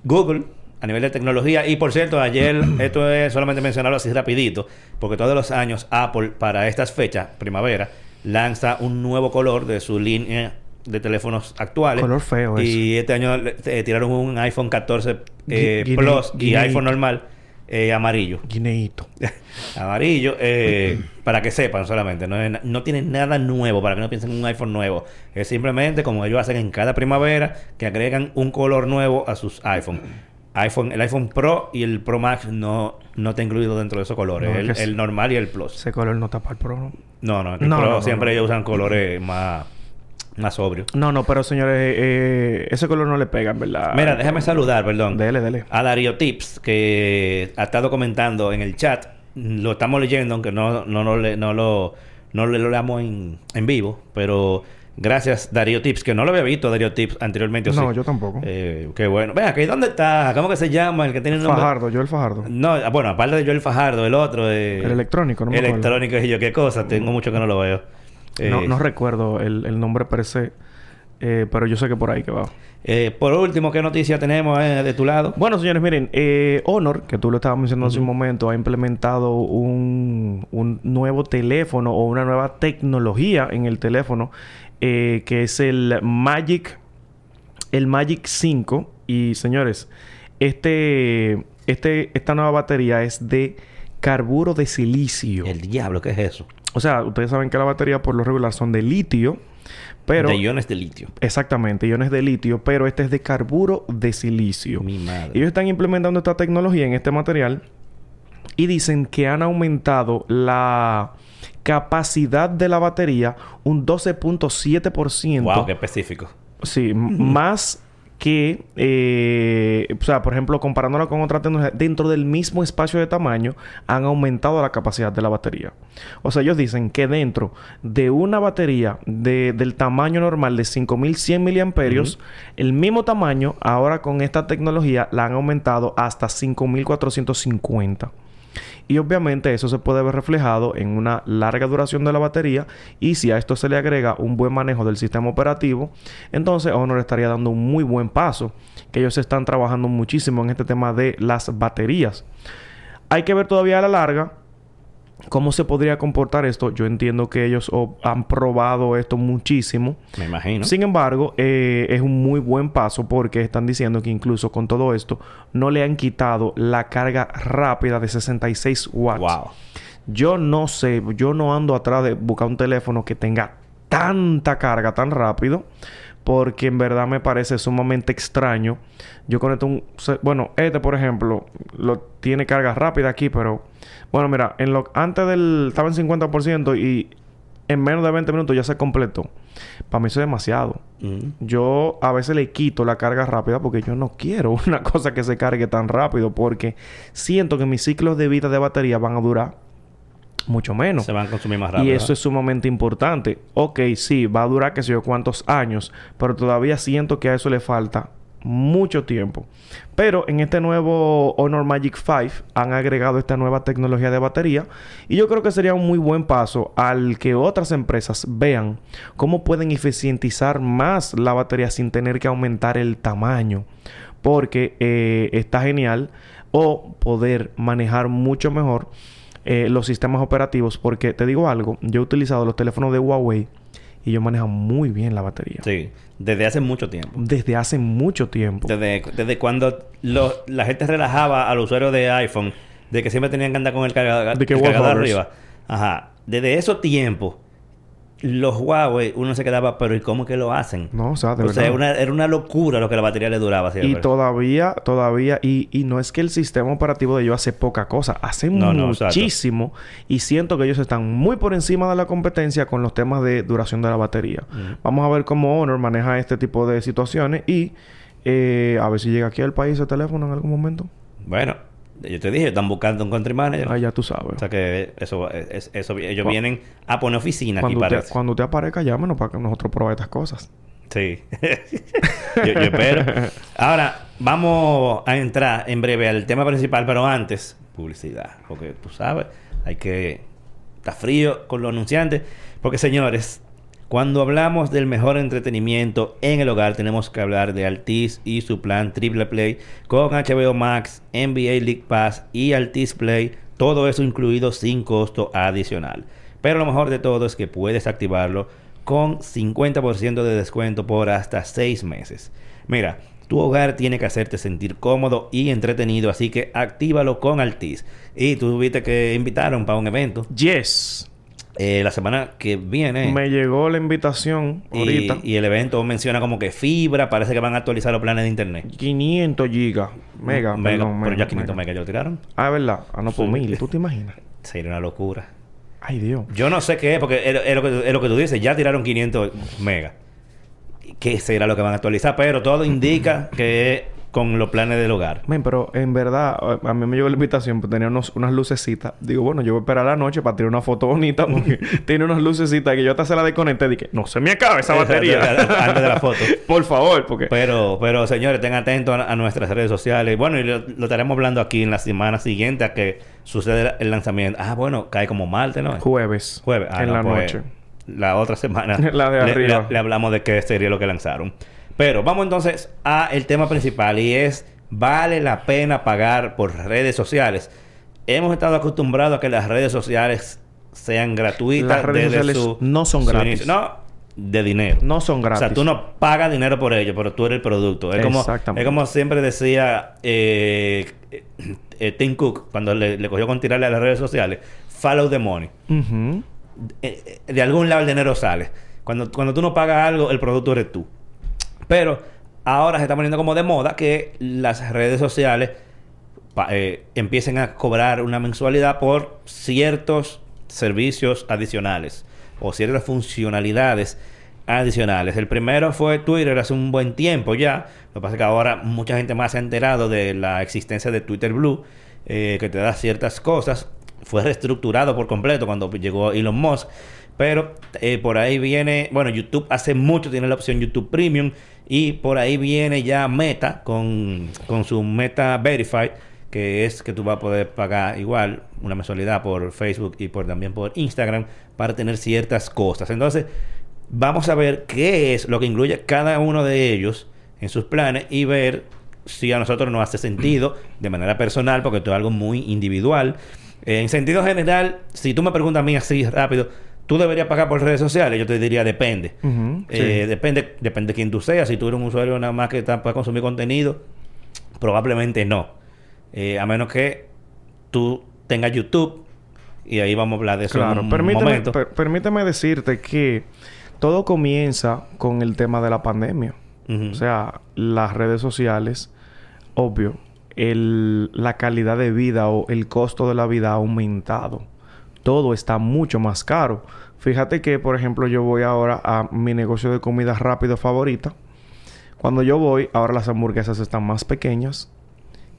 A: Google a nivel de tecnología. Y por cierto, ayer, esto es solamente mencionarlo así rapidito, porque todos los años Apple para estas fechas, primavera, lanza un nuevo color de su línea de teléfonos actuales.
B: Color feo
A: Y este año eh, tiraron un iPhone 14 eh, Plus y iPhone normal eh, amarillo.
B: Guineíto.
A: Amarillo, eh, para que sepan solamente, no, es no tiene nada nuevo, para que no piensen en un iPhone nuevo. Es simplemente como ellos hacen en cada primavera, que agregan un color nuevo a sus iPhone. iPhone el iPhone Pro y el Pro Max no, no está incluido dentro de esos colores,
B: No,
A: el,
B: que es-
A: el normal y el Plus.
B: Ese color no tapa el pro. ¿no?
A: No, no, el
B: No,
A: Pro
B: no,
A: siempre ellos usan colores más, más sobrios.
B: No, no, pero señores, eh, ese color no le pega, en verdad.
A: Mira, déjame saludar, perdón.
B: Dele, dele.
A: a Darío Tips, que ha estado comentando en el chat. Lo estamos leyendo, aunque no, no, no, le- no lo, no lo leamos en, en vivo. Pero gracias, Darío Tips, que no lo había visto Darío Tips anteriormente. ¿o
B: No,
A: sí?
B: yo tampoco.
A: Eh, qué bueno. Vea, ¿que ¿dónde está? ¿Cómo que se llama? El que tiene el nombre.
B: Fajardo, yo el Fajardo.
A: No, ah, bueno, aparte de Joel Fajardo, el otro. eh,
B: El electrónico, no me.
A: Electrónico, y yo, qué cosa. Tengo mucho que no lo veo.
B: No,
A: Eh,
B: no recuerdo el, el nombre per se, eh, pero yo sé que por ahí que va.
A: eh, por último, ¿qué noticia tenemos eh, de tu lado?
B: Bueno, señores, miren, eh, Honor, que tú lo estabas mencionando hace un momento, ha implementado un, un nuevo teléfono o una nueva tecnología en el teléfono eh, que es el Magic, el Magic 5. Y señores, este, este, esta nueva batería es de carburo de silicio.
A: El diablo, ¿qué es eso?
B: O sea, ustedes saben que la batería por lo regular son de litio, pero...
A: de iones de litio.
B: Exactamente, iones de litio, pero este es de carburo de silicio.
A: Mi madre.
B: Ellos están implementando esta tecnología en este material y dicen que han aumentado la capacidad de la batería un 12.7%.
A: Wow, qué específico.
B: Sí, más que, eh, o sea, por ejemplo, comparándola con otra tecnología, dentro del mismo espacio de tamaño han aumentado la capacidad de la batería. O sea, ellos dicen que dentro de una batería de, del tamaño normal de 5100 miliamperios, el mismo tamaño, ahora con esta tecnología, la han aumentado hasta 5450. Y obviamente eso se puede ver reflejado en una larga duración de la batería y si a esto se le agrega un buen manejo del sistema operativo, entonces Honor estaría dando un muy buen paso, que ellos están trabajando muchísimo en este tema de las baterías. Hay que ver todavía a la larga ¿Cómo se podría comportar esto? Yo entiendo que ellos han probado esto muchísimo.
A: Me imagino.
B: Sin embargo, eh, es un muy buen paso porque están diciendo que incluso con todo esto no le han quitado la carga rápida de 66 watts.
A: Wow.
B: Yo no sé, yo no ando atrás de buscar un teléfono que tenga tanta carga tan rápido porque en verdad me parece sumamente extraño. Yo conecto un... Bueno, este, por ejemplo, lo tiene carga rápida aquí, pero... Bueno, mira, en lo, antes del... Estaba en 50% y en menos de 20 minutos ya se completó. Para mí eso es demasiado.
A: Mm.
B: Yo a veces le quito la carga rápida porque yo no quiero una cosa que se cargue tan rápido porque siento que mis ciclos de vida de batería van a durar mucho menos.
A: Se van a consumir más rápido.
B: Y eso es sumamente importante. Ok, sí, va a durar que sé yo cuántos años, pero todavía siento que a eso le falta mucho tiempo. Pero en este nuevo Honor Magic 5 han agregado esta nueva tecnología de batería y yo creo que sería un muy buen paso al que otras empresas vean cómo pueden eficientizar más la batería sin tener que aumentar el tamaño. Porque eh, está genial o poder manejar mucho mejor eh, los sistemas operativos. Porque te digo algo, yo he utilizado los teléfonos de Huawei y yo manejo muy bien la batería.
A: Sí, desde hace mucho tiempo.
B: Desde hace mucho tiempo.
A: Desde, desde cuando lo- la gente relajaba al usuario de iPhone de que siempre tenían que andar con el, carga-
B: De que
A: el cargador arriba. Ajá. Desde esos tiempos, los Huawei, uno se quedaba, pero ¿y cómo que lo hacen?
B: No, o sea, de
A: o sea,
B: verdad.
A: una- era una locura lo que la batería le duraba
B: Y
A: siempre.
B: todavía, todavía, y, y no es que el sistema operativo de ellos hace poca cosa, hace
A: No, no, exacto.
B: muchísimo. y siento que ellos están muy por encima de la competencia con los temas de duración de la batería.
A: Mm.
B: Vamos a ver cómo Honor maneja este tipo de situaciones y eh, a ver si llega aquí al país el teléfono en algún momento.
A: Bueno, yo te dije, están buscando un country manager.
B: Ah, ya tú sabes.
A: O sea que eso, es- eso, ellos vienen a poner oficina aquí
B: cuando,
A: para
B: usted, cuando usted aparezca, llámenos para que nosotros probemos estas cosas.
A: Sí. yo, yo espero. Ahora, vamos a entrar en breve al tema principal, pero antes, publicidad. Porque tú sabes, hay que... Está frío con los anunciantes. Porque, señores, cuando hablamos del mejor entretenimiento en el hogar, tenemos que hablar de Altis y su plan Triple Play con HBO Max, NBA League Pass y Altis Play. Todo eso incluido sin costo adicional. Pero lo mejor de todo es que puedes activarlo con 50% de descuento por hasta 6 meses. Mira, tu hogar tiene que hacerte sentir cómodo y entretenido, así que actívalo con Altis. Y tú viste que invitaron para un evento
B: Yes.
A: Eh, la semana que viene.
B: Me llegó la invitación
A: y,
B: ahorita.
A: y el evento menciona como que fibra, parece que van a actualizar los planes de internet.
B: 500 gigas. Mega,
A: mega
B: perdón,
A: pero
B: mega,
A: ya 500
B: mega.
A: megas ya lo tiraron.
B: Ah, es verdad. Ah, no, por
A: Sí.
B: mil. ¿Tú te imaginas?
A: Sería una locura.
B: Ay, Dios.
A: Yo no sé qué es, porque es, es lo, que, es lo que tú dices, ya tiraron 500 megas. ¿Qué será lo que van a actualizar? Pero todo indica que con los planes del hogar.
B: Men, pero en verdad, a mí me llegó la invitación, pues tenía unos, unas lucecitas. Digo, bueno, yo voy a esperar la noche para tirar una foto bonita porque tiene unas lucecitas que yo hasta se la desconecté. Dije, no se me acabe esa batería.
A: Antes de la foto.
B: Por favor, porque...
A: Pero, pero señores, estén atentos a, a nuestras redes sociales. Bueno, y lo, lo estaremos hablando aquí en la semana siguiente a que sucede el lanzamiento. Ah, bueno, cae como martes, ¿no?
B: Jueves.
A: Jueves. Ah,
B: en
A: no,
B: la
A: pues,
B: noche.
A: La otra semana.
B: La de
A: le-
B: arriba.
A: Le, le hablamos de qué sería lo que lanzaron. Pero vamos entonces a el tema principal y es vale la pena pagar por redes sociales. Hemos estado acostumbrados a que las redes sociales sean gratuitas.
B: Las redes
A: desde
B: sociales
A: su-
B: no son gratis.
A: inicio. No, de dinero.
B: No son gratis.
A: O sea, tú no pagas dinero por ello, pero tú eres el producto. Es como,
B: Exactamente.
A: es como siempre decía eh, eh, Tim Cook cuando le, le cogió con tirarle a las redes sociales. Follow the money. Eh, de algún lado el dinero sale. Cuando, cuando tú no pagas algo, el producto eres tú. Pero ahora se está poniendo como de moda que las redes sociales eh, empiecen a cobrar una mensualidad por ciertos servicios adicionales o ciertas funcionalidades adicionales. El primero fue Twitter hace un buen tiempo ya. Lo que pasa es que ahora mucha gente más se ha enterado de la existencia de Twitter Blue, eh, que te da ciertas cosas. Fue reestructurado por completo cuando llegó Elon Musk. Pero eh, por ahí viene, bueno, YouTube hace mucho tiene la opción YouTube Premium y por ahí viene ya Meta con, con su Meta Verified, que es que tú vas a poder pagar igual una mensualidad por Facebook y por también por Instagram para tener ciertas cosas. Entonces, vamos a ver qué es lo que incluye cada uno de ellos en sus planes y ver si a nosotros nos hace sentido de manera personal, porque esto es algo muy individual. En sentido general, si tú me preguntas a mí así rápido, ¿tú deberías pagar por redes sociales? Yo te diría depende. Eh, depende, depende de quién tú seas. Si tú eres un usuario nada más que está para consumir contenido, probablemente no. Eh, a menos que tú tengas YouTube y ahí vamos a hablar de eso
B: claro.
A: en un
B: permíteme,
A: momento.
B: per- permíteme decirte que todo comienza con el tema de la pandemia. O sea, las redes sociales, obvio, el, la calidad de vida o el costo de la vida ha aumentado. Todo está mucho más caro. Fíjate que, por ejemplo, yo voy ahora a mi negocio de comida rápido favorita. Cuando yo voy, ahora las hamburguesas están más pequeñas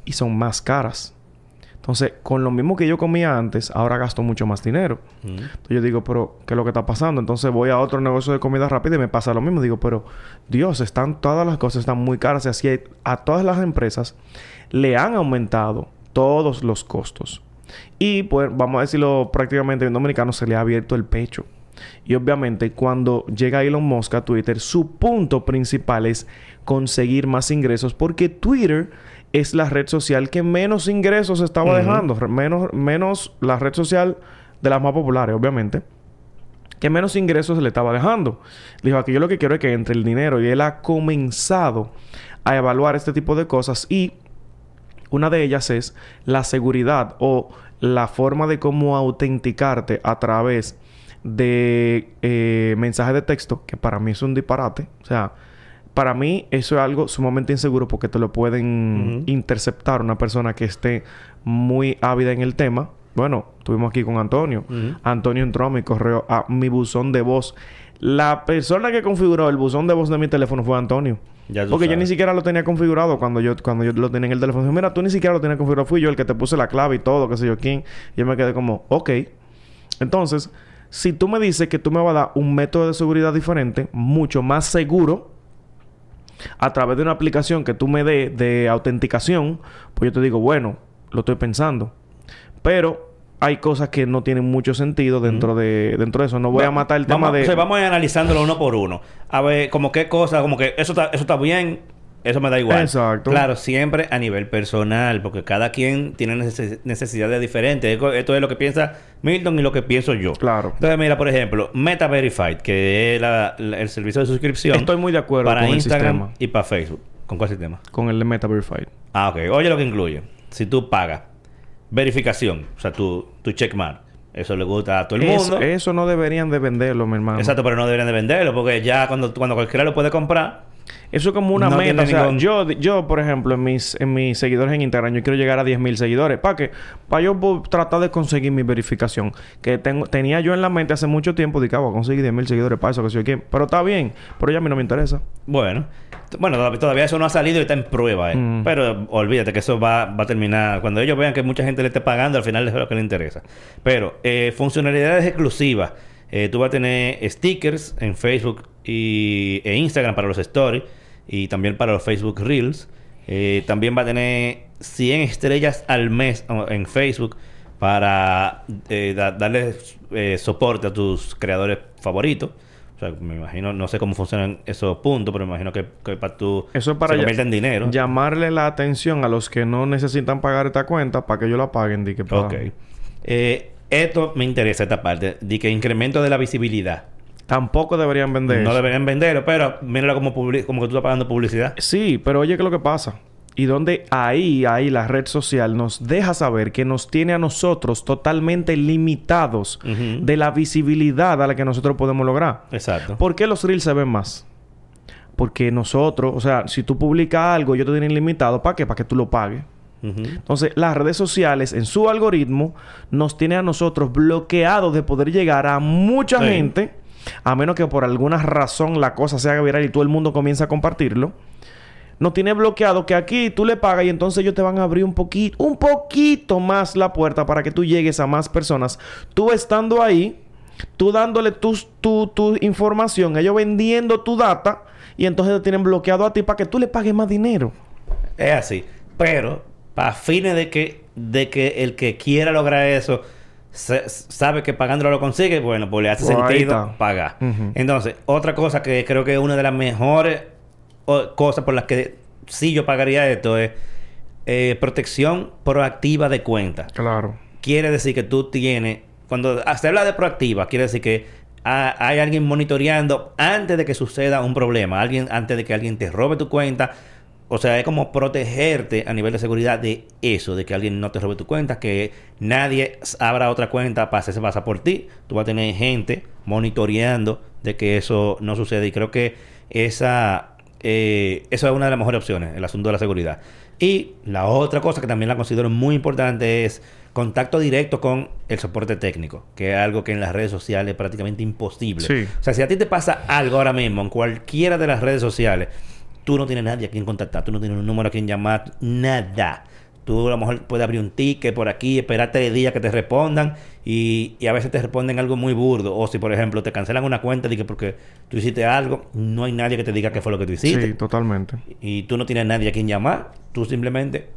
B: y son más caras. Entonces, con lo mismo que yo comía antes, ahora gasto mucho más dinero.
A: Ujú.
B: Entonces yo digo, pero ¿qué es lo que está pasando? Entonces voy a otro negocio de comida rápida y me pasa lo mismo. Digo, pero Dios, están todas las cosas están muy caras y así a todas las empresas le han aumentado todos los costos. Y pues vamos a decirlo prácticamente en dominicano se le ha abierto el pecho. Y obviamente cuando llega Elon Musk a Twitter, su punto principal es conseguir más ingresos porque Twitter es la red social que menos ingresos estaba dejando. Menos, menos la red social de las más populares, obviamente. Que menos ingresos le estaba dejando. Dijo, aquí yo lo que quiero es que entre el dinero. Y él ha comenzado a evaluar este tipo de cosas. Y una de ellas es la seguridad o la forma de cómo autenticarte a través de eh, mensajes de texto, que para mí es un disparate. O sea, para mí eso es algo sumamente inseguro porque te lo pueden interceptar una persona que esté muy ávida en el tema. Bueno, estuvimos aquí con Antonio. Antonio entró a mi correo, a mi buzón de voz. La persona que configuró el buzón de voz de mi teléfono fue Antonio.
A: Ya
B: Porque yo ni siquiera lo tenía configurado cuando yo, cuando yo lo tenía en el teléfono. Dijo, mira, tú ni siquiera lo tenías configurado. Fui yo el que te puse la clave y todo, qué sé yo quién. Y yo me quedé como, ok. Entonces, si tú me dices que tú me vas a dar un método de seguridad diferente, mucho más seguro, a través de una aplicación que tú me dé de autenticación, pues yo te digo, bueno, lo estoy pensando. Pero hay cosas que no tienen mucho sentido dentro de dentro de eso. No voy a matar el tema
A: vamos,
B: de...
A: o sea, vamos a ir analizándolo uno por uno. A ver, como qué cosa, como que eso está, eso está bien, eso me da igual.
B: Exacto.
A: Claro, siempre a nivel personal, porque cada quien tiene neces- necesidades diferentes. Esto es lo que piensa Milton y lo que pienso yo.
B: Claro.
A: Entonces, mira, por ejemplo, Meta Verified, que es la- la- el servicio de suscripción.
B: Estoy muy de acuerdo
A: para
B: con el
A: Instagram
B: sistema.
A: y para Facebook. ¿Con cuál sistema?
B: Con el de Meta Verified.
A: Ah, ok. Oye lo que incluye. Si tú pagas verificación, o sea, tu, tu checkmark, eso le gusta a todo el
B: Eso,
A: mundo.
B: eso no deberían de venderlo, mi hermano.
A: Exacto, pero no deberían de venderlo porque ya cuando, cuando cualquiera lo puede comprar,
B: Eso es como una
A: No
B: meta.
A: tiene
B: O sea,
A: ningún-
B: yo, yo, por ejemplo, en mis, en mis seguidores en Instagram, yo quiero llegar a 10.000 seguidores. ¿Para qué? Para yo tratar de conseguir mi verificación. Que tengo, tenía yo en la mente hace mucho tiempo. Dije, ah, voy a conseguir 10.000 seguidores para eso, que sé yo quién. Pero está bien. Pero ya a mí no me interesa.
A: bueno, bueno, todavía, todavía eso no ha salido y está en prueba, ¿eh?
B: Mm.
A: Pero olvídate que eso va, va a terminar. Cuando ellos vean que mucha gente le esté pagando, al final es lo que les interesa. Pero eh, funcionalidades exclusivas. Eh, tú vas a tener stickers en Facebook y, e Instagram para los stories y también para los Facebook Reels. Eh, también va a tener 100 estrellas al mes en Facebook para eh, da- darle eh, soporte a tus creadores favoritos. O sea, me imagino, no sé cómo funcionan esos puntos, pero me imagino que, que para tú
B: Eso es para
A: se en dinero.
B: llamarle la atención a los que no necesitan pagar esta cuenta para que ellos la paguen. Di que pa-
A: Ok. Eh, esto me interesa, esta parte, de que incremento de la visibilidad.
B: Tampoco deberían vender
A: No
B: eso.
A: deberían venderlo, pero míralo como, publi- como que tú estás pagando publicidad.
B: Sí, pero oye, ¿qué es lo que pasa? Y donde ahí, ahí la red social nos deja saber que nos tiene a nosotros totalmente limitados de la visibilidad a la que nosotros podemos lograr.
A: Exacto.
B: ¿Por qué los reels se ven más? Porque nosotros, o sea, si tú publicas algo, ellos te tienen limitado, ¿para qué? Para que tú lo pagues. Entonces, las redes sociales en su algoritmo nos tiene a nosotros bloqueados de poder llegar a mucha
A: Sí.
B: gente a menos que por alguna razón la cosa se haga viral y todo el mundo comience a compartirlo, no tiene bloqueado que aquí tú le pagas y entonces ellos te van a abrir un poquito, un poquito más la puerta para que tú llegues a más personas. Tú estando ahí, tú dándole tu, tu, tu información, ellos vendiendo tu data y entonces te tienen bloqueado a ti para que tú le pagues más dinero.
A: Es así. Pero, para fines de que, de que el que quiera lograr eso se- sabe que pagándolo lo consigue, bueno, pues le hace
B: Pues
A: sentido pagar. Entonces, otra cosa que creo que es una de las mejores cosas por las que sí yo pagaría esto es eh, protección proactiva de cuenta.
B: Claro.
A: Quiere decir que tú tienes, cuando se habla de proactiva, quiere decir que ha- hay alguien monitoreando antes de que suceda un problema, alguien antes de que alguien te robe tu cuenta. O sea, es como protegerte a nivel de seguridad de eso, de que alguien no te robe tu cuenta, que nadie abra otra cuenta para hacerse pasar por ti. Tú vas a tener gente monitoreando de que eso no sucede. Y creo que esa, eh, eso es una de las mejores opciones, el asunto de la seguridad. Y la otra cosa que también la considero muy importante es contacto directo con el soporte técnico, que es algo que en las redes sociales es prácticamente imposible.
B: Sí.
A: O sea, si a ti te pasa algo ahora mismo en cualquiera de las redes sociales, tú no tienes nadie a quien contactar, tú no tienes un número a quien llamar, nada. Tú a lo mejor puedes abrir un ticket por aquí, esperar tres días que te respondan y, y a veces te responden algo muy burdo. O si, por ejemplo, te cancelan una cuenta que porque tú hiciste algo, no hay nadie que te diga qué fue lo que tú hiciste
B: Sí, totalmente.
A: y tú no tienes nadie a quien llamar, tú simplemente.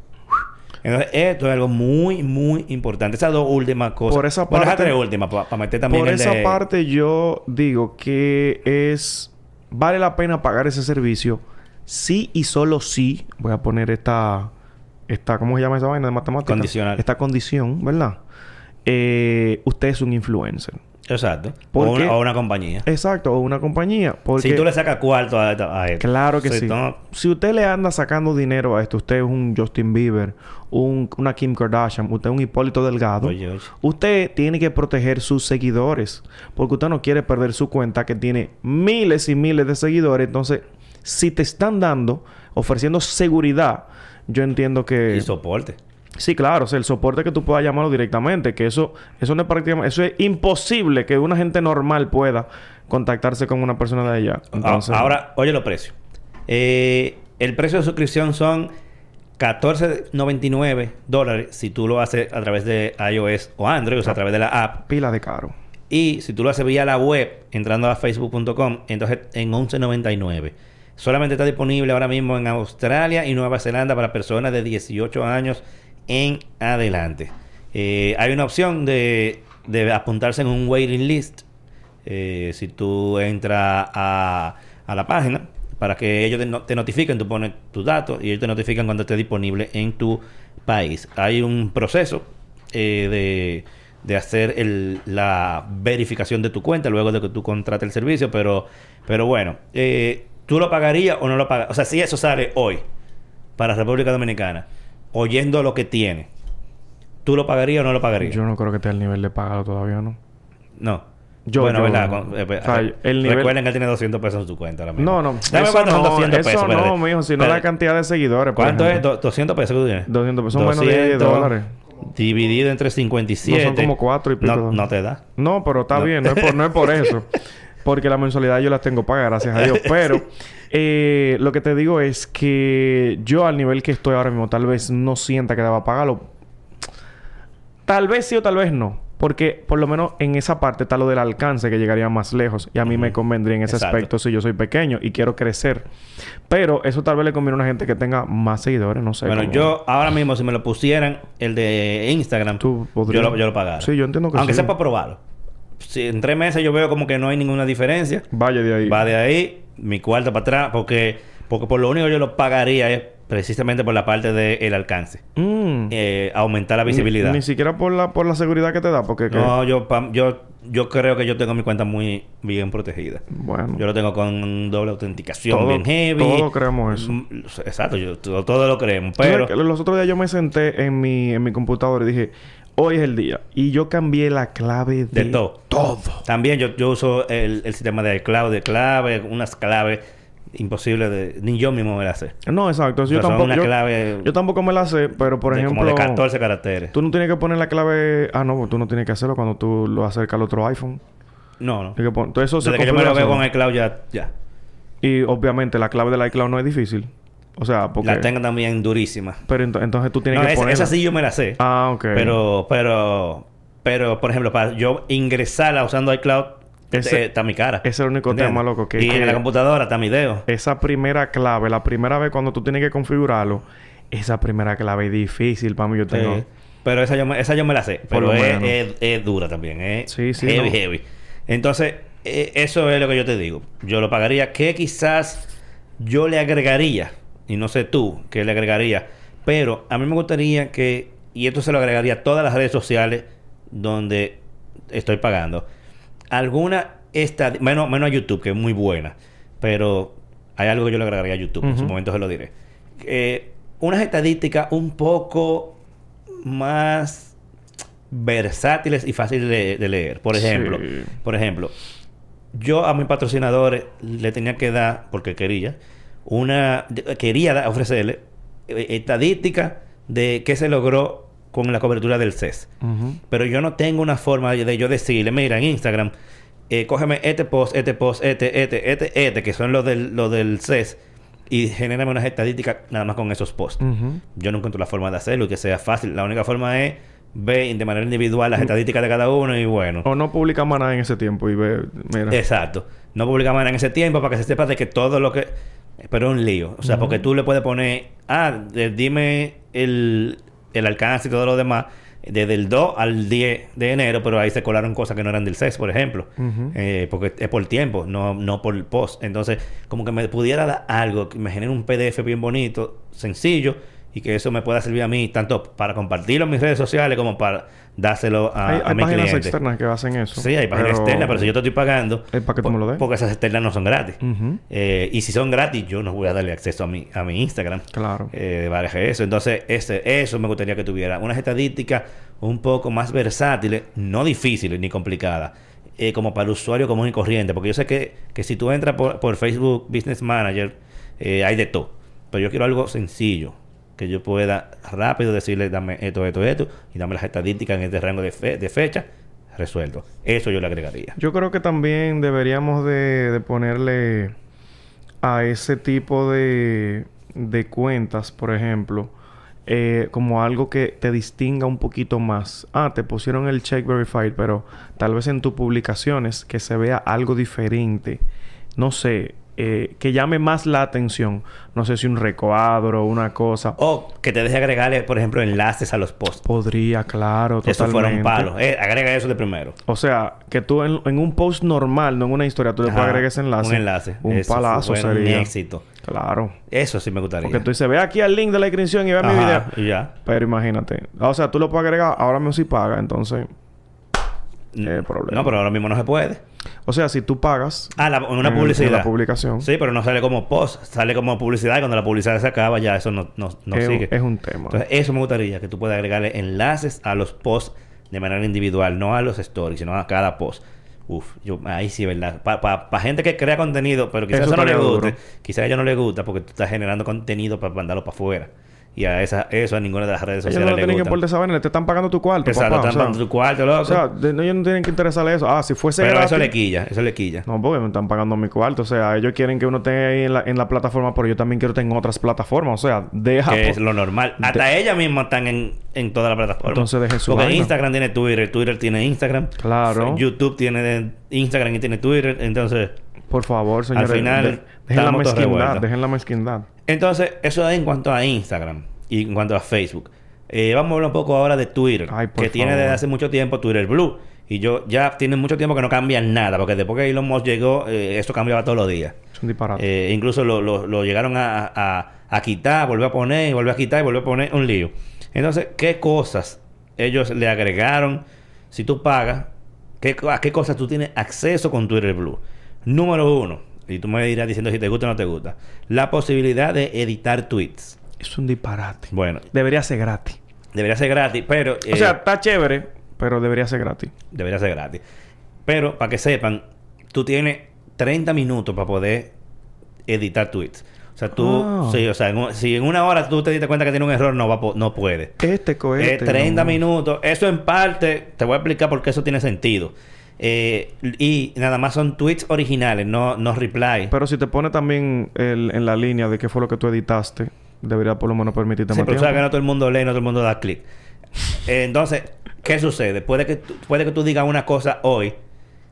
A: Entonces, esto es algo muy, muy importante. Esas dos últimas cosas.
B: Por esa
A: Bueno, esas
B: parte-
A: tres últimas, para meter también
B: Por
A: el
B: esa
A: de-
B: parte yo digo que es vale la pena pagar ese servicio sí y solo si voy a poner esta esta ¿cómo se llama esa vaina de matemáticas?
A: Condicional.
B: Esta condición, ¿verdad? Eh, usted es un influencer.
A: Exacto.
B: ¿Por
A: o, una, o una compañía.
B: Exacto, o una compañía. Porque
A: Si tú le sacas cuarto a, a esto.
B: Claro que
A: Si
B: sí.
A: no-
B: Si usted le anda sacando dinero a esto, usted es un Justin Bieber, un, una Kim Kardashian, usted es un Hipólito Delgado,
A: Oye, oye.
B: usted tiene que proteger sus seguidores, porque usted no quiere perder su cuenta que tiene miles y miles de seguidores. Entonces, si te están dando, ofreciendo seguridad, yo entiendo que...
A: Y soporte.
B: Sí, claro, o sea, el soporte que tú puedas llamarlo directamente, que eso, eso no es prácticamente, eso es imposible que una gente normal pueda contactarse con una persona de allá. Entonces,
A: Ahora, oye los precios. Eh, el precio de suscripción son 14.99 dólares si tú lo haces a través de iOS o Android, o sea, a través de la app.
B: pila de caro.
A: Y si tú lo haces vía la web, entrando a facebook.com, entonces en 11.99. Solamente está disponible ahora mismo en Australia y Nueva Zelanda para personas de 18 años en adelante. Eh, hay una opción de, de apuntarse en un waiting list. Eh, si tú entras a, a la página para que ellos te, te notifiquen, tú pones tus datos y ellos te notifican cuando esté disponible en tu país. Hay un proceso eh, de, de hacer el- la verificación de tu cuenta luego de que tú contrates el servicio, pero, pero bueno, eh, ¿tú lo pagarías o no lo pagarías? O sea, si eso sale hoy para República Dominicana, oyendo lo que tiene, ¿tú lo pagarías o no lo pagarías?
B: Yo no creo que esté al nivel de pagarlo todavía, ¿no?
A: No.
B: Yo-
A: bueno,
B: yo-
A: ¿verdad? Con- eh,
B: o sea, el nivel-
A: Recuerden que él tiene 200 pesos en su cuenta ahora mismo.
B: No, no.
A: Dame
B: eso
A: cuántos son
B: no,
A: 200
B: eso
A: pesos.
B: no,
A: espérate.
B: mijo. Si no la
A: Espérate.
B: cantidad de seguidores.
A: ¿Cuánto es? Do- 200 pesos que tú tienes.
B: 200 pesos. Son menos de 10 dólares.
A: Dividido entre 57.
B: No, son como cuatro y pico
A: No, no te da.
B: No, pero está
A: No.
B: bien. No es, por, no es por eso. Porque la mensualidad yo la tengo paga, gracias a Dios. Pero eh, lo que te digo es que yo al nivel que estoy ahora mismo tal vez no sienta que deba pagarlo. Tal vez sí o tal vez no. Porque por lo menos en esa parte está lo del alcance que llegaría más lejos. Y a mí me convendría en ese
A: Exacto.
B: aspecto si yo soy pequeño y quiero crecer. Pero eso tal vez le conviene a una gente que tenga más seguidores, no sé.
A: Bueno,
B: cómo-
A: yo ahora mismo, si me lo pusieran, el de Instagram,
B: Tú
A: yo lo, yo lo pagara.
B: Sí, yo entiendo que
A: Aunque
B: sí.
A: sea para probarlo. Si en tres meses yo veo como que no hay ninguna diferencia,
B: Vaya de ahí.
A: va de ahí, mi cuarto para atrás, porque, porque por lo único que yo lo pagaría es precisamente por la parte del alcance.
B: Mm.
A: Eh, aumentar la visibilidad.
B: Ni, ni siquiera por la, por la seguridad que te da, porque... que-
A: No, yo, pam- yo, yo creo que yo tengo mi cuenta muy bien protegida.
B: Bueno.
A: Yo lo tengo con doble autenticación,
B: Todo-
A: bien heavy.
B: todo creemos eso.
A: Mm, Exacto, yo, todo, todo lo creemos. Pero
B: los otros días yo me senté en mi, en mi computadora y dije... Hoy es el día. Y yo cambié la clave de...
A: de todo.
B: Todo.
A: También yo, yo uso el, el sistema de iCloud de clave, unas claves imposibles de... Ni yo mismo me las sé.
B: No, exacto. Yo tampoco...
A: una
B: yo,
A: clave
B: yo tampoco me la sé, pero por
A: de
B: ejemplo...
A: como de 14 caracteres.
B: Tú no tienes que poner la clave... Ah, no. Tú no tienes que hacerlo cuando tú lo acercas al otro iPhone.
A: No, no.
B: Todo eso se
A: Desde que yo me lo veo con iCloud ya... ya.
B: Y obviamente la clave del iCloud no es difícil. O sea, porque...
A: La tengo también durísima.
B: Pero ento- entonces tú tienes
A: No,
B: que
A: esa,
B: ponerla.
A: esa sí yo me la sé.
B: Ah, ok.
A: Pero, pero, pero, por ejemplo, para yo ingresarla usando iCloud,
B: Ese-
A: eh, está mi cara.
B: ese es el único
A: ¿Entiendes?
B: tema, loco, que-
A: y en la computadora está mi dedo.
B: Esa primera clave, la primera vez cuando tú tienes que configurarlo, esa primera clave es difícil para mí. Yo tengo...
A: Sí. Pero esa yo, me, esa yo me la sé.
B: Por
A: Pero
B: lo
A: es,
B: menos.
A: es- es dura también. Es
B: Sí, sí,
A: heavy,
B: no.
A: heavy. Entonces, eh, eso es lo que yo te digo. Yo lo pagaría. Que quizás yo le agregaría, y no sé tú qué le agregaría, pero a mí me gustaría que, y esto se lo agregaría a todas las redes sociales donde estoy pagando, alguna esta menos, menos a YouTube, que es muy buena, pero hay algo que yo le agregaría a YouTube, en su momento se lo diré. Eh, unas estadísticas un poco más versátiles y fáciles de, de leer. Por ejemplo,
B: Sí.
A: por ejemplo, yo a mis patrocinadores le tenía que dar, porque quería, una quería ofrecerle eh, estadística de qué se logró con la cobertura del CES. Pero yo no tengo una forma de yo decirle, mira, en Instagram, eh, cógeme este post, este post, este, este, este, este, que son los del, los del CES, y genérame unas estadísticas nada más con esos posts. Yo no encuentro la forma de hacerlo y que sea fácil. La única forma es ver de manera individual
B: Mm.
A: las estadísticas de cada uno y bueno.
B: O no publica más nada en ese tiempo y ve... Mira.
A: Exacto. No publicamos nada en ese tiempo para que se sepa de que todo lo que... Pero es un lío. O sea, porque tú le puedes poner... Ah, de- dime el, el alcance y todo lo demás desde el 2 al 10 de enero, pero ahí se colaron cosas que no eran del 6, por ejemplo. Eh, porque es por tiempo, no, no por post. Entonces, como que me pudiera dar algo que me genere un PDF bien bonito, sencillo, y que eso me pueda servir a mí tanto para compartirlo en mis redes sociales como para dárselo a,
B: hay
A: a
B: hay
A: mi
B: páginas
A: cliente.
B: externas que hacen eso.
A: Sí, hay páginas externas, pero si yo te estoy pagando,
B: Es para que tú me lo des.
A: porque esas externas no son gratis. Eh, y si son gratis, yo no voy a darle acceso a mi, a mi Instagram.
B: Claro.
A: Eh, de varias eso. Entonces, ese, eso me gustaría que tuviera unas estadísticas un poco más versátiles, no difíciles ni complicadas, eh, como para el usuario común y corriente. Porque yo sé que, que si tú entras por, por Facebook Business Manager, eh, hay de todo. Pero yo quiero algo sencillo, que yo pueda rápido decirle, dame esto, esto, esto, y dame las estadísticas en este rango de, fe- de fecha, resuelto. Eso yo le agregaría.
B: Yo creo que también deberíamos de, de ponerle a ese tipo de, de cuentas, por ejemplo, eh, como algo que te distinga un poquito más. Ah, te pusieron el check verified, pero tal vez en tus publicaciones que se vea algo diferente. No sé, eh, que llame más la atención. No sé si un recuadro, una cosa.
A: O que te deje agregarle, por ejemplo, enlaces a los posts.
B: Podría, claro, totalmente.
A: Eso fuera un palo. Eh, agrega eso de primero.
B: O sea, que tú en, en un post normal, no en una historia, tú le puedes agregar ese enlace.
A: Un enlace.
B: Un
A: Eso
B: palazo sería.
A: Un éxito.
B: Claro.
A: Eso sí me gustaría.
B: Porque tú dices, ve aquí el link de la inscripción y ve mi video.
A: Y ya.
B: Pero imagínate. O sea, tú lo puedes agregar, ahora mismo sí paga, entonces. Qué problema.
A: No, pero ahora mismo no se puede.
B: O sea, si tú pagas.
A: Ah, la- una
B: en-
A: publicidad.
B: en la publicación.
A: Sí, pero no sale como post. Sale como publicidad. Y cuando la publicidad se acaba, ya eso no, no, no
B: es,
A: sigue.
B: es un tema.
A: Entonces, eso me gustaría. Que tú puedas agregarle enlaces a los posts de manera individual. No a los stories, sino a cada post. Uf, yo, ahí sí, ¿verdad? Para gente que crea contenido, pero quizás
B: Eso
A: eso no le guste.
B: duro.
A: Quizás a ella no le gusta porque tú estás generando contenido para mandarlo para afuera. Y a esa, eso a ninguna de las redes
B: ellos
A: sociales
B: no
A: le
B: tienen que importar esa vaina, te están pagando tu cuarto,
A: Exacto,
B: papá.
A: están
B: o sea,
A: pagando tu cuarto, loco.
B: o sea, de- ellos no tienen que interesarle eso. Ah, si fuese
A: pero
B: gratis.
A: eso le quilla, eso le quilla.
B: No, porque me están pagando mi cuarto. O sea, ellos quieren que uno esté ahí en la, en la plataforma, pero yo también quiero estar en otras plataformas. O sea, deja.
A: que es lo normal. Hasta ellas mismas están en, en toda la plataforma.
B: Entonces dejen su
A: Porque
B: vaina.
A: Instagram tiene Twitter, Twitter tiene Instagram.
B: Claro.
A: YouTube tiene Instagram y tiene Twitter. Entonces,
B: Por favor, señores.
A: final,
B: de- dejen la mezquindad. Dejen la mezquindad.
A: entonces eso es en cuanto a Instagram y en cuanto a Facebook. Eh, vamos a hablar un poco ahora de Twitter,
B: Ay,
A: que tiene desde hace mucho tiempo Twitter Blue. Y yo ya tiene mucho tiempo que no cambia nada, porque después que Elon Musk llegó, eh, esto cambiaba todos los días.
B: Es un disparate.
A: Eh, incluso lo, lo- lo llegaron a, a- a quitar, volvió a poner, volvió a quitar y volvió a poner un lío. Entonces, ¿qué cosas ellos le agregaron? Si tú pagas, ¿qué, ¿a qué cosas tú tienes acceso con Twitter Blue? Número uno, y tú me dirás diciendo si te gusta o no te gusta, la posibilidad de editar tweets.
B: es un disparate.
A: Bueno,
B: Debería ser gratis.
A: debería ser gratis, pero...
B: o
A: eh,
B: sea, está chévere, pero debería ser gratis.
A: Debería ser gratis. Pero, para que sepan, tú tienes 30 minutos para poder editar tweets. O sea, tú...
B: Ah.
A: Sí, o sea, en un- si en una hora tú te diste cuenta que tiene un error, no, va no puede.
B: Este cohete.
A: Eh, 30
B: no.
A: minutos. Eso en parte, te voy a explicar por qué eso tiene sentido. Eh, y nada más son tweets originales, no, no reply.
B: Pero si te pone también el- en la línea de qué fue lo que tú editaste, debería por lo menos permitirte
A: Sí,
B: más
A: pero que no todo el mundo lee, no todo el mundo da clic. Eh, entonces, ¿qué sucede? Puede que, tú- puede que tú digas una cosa hoy,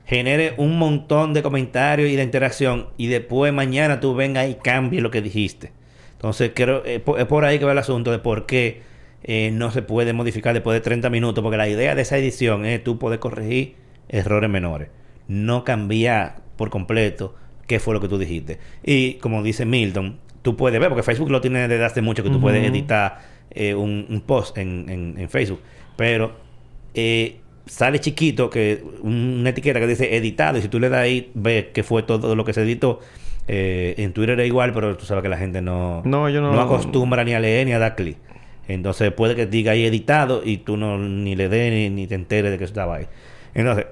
A: genere un montón de comentarios y de interacción, y después mañana tú vengas y cambies lo que dijiste. Entonces, creo, eh, es por ahí que va el asunto de por qué eh, no se puede modificar después de 30 minutos, porque la idea de esa edición es tú poder corregir errores menores, no cambiar por completo qué fue lo que tú dijiste. Y como dice Milton, tú puedes ver, porque Facebook lo tiene desde hace mucho, que tú puedes editar eh, un, un post en, en- en Facebook, pero eh, sale chiquito que un- una etiqueta que dice editado, y si tú le das ahí, ves que fue todo lo que se editó. Eh, en Twitter es igual, pero tú sabes que la gente no,
B: No, yo no-
A: acostumbra ni a leer ni a dar clic. Entonces puede que diga ahí editado y tú no ni le des ni, ni te enteres de que eso estaba ahí. Entonces,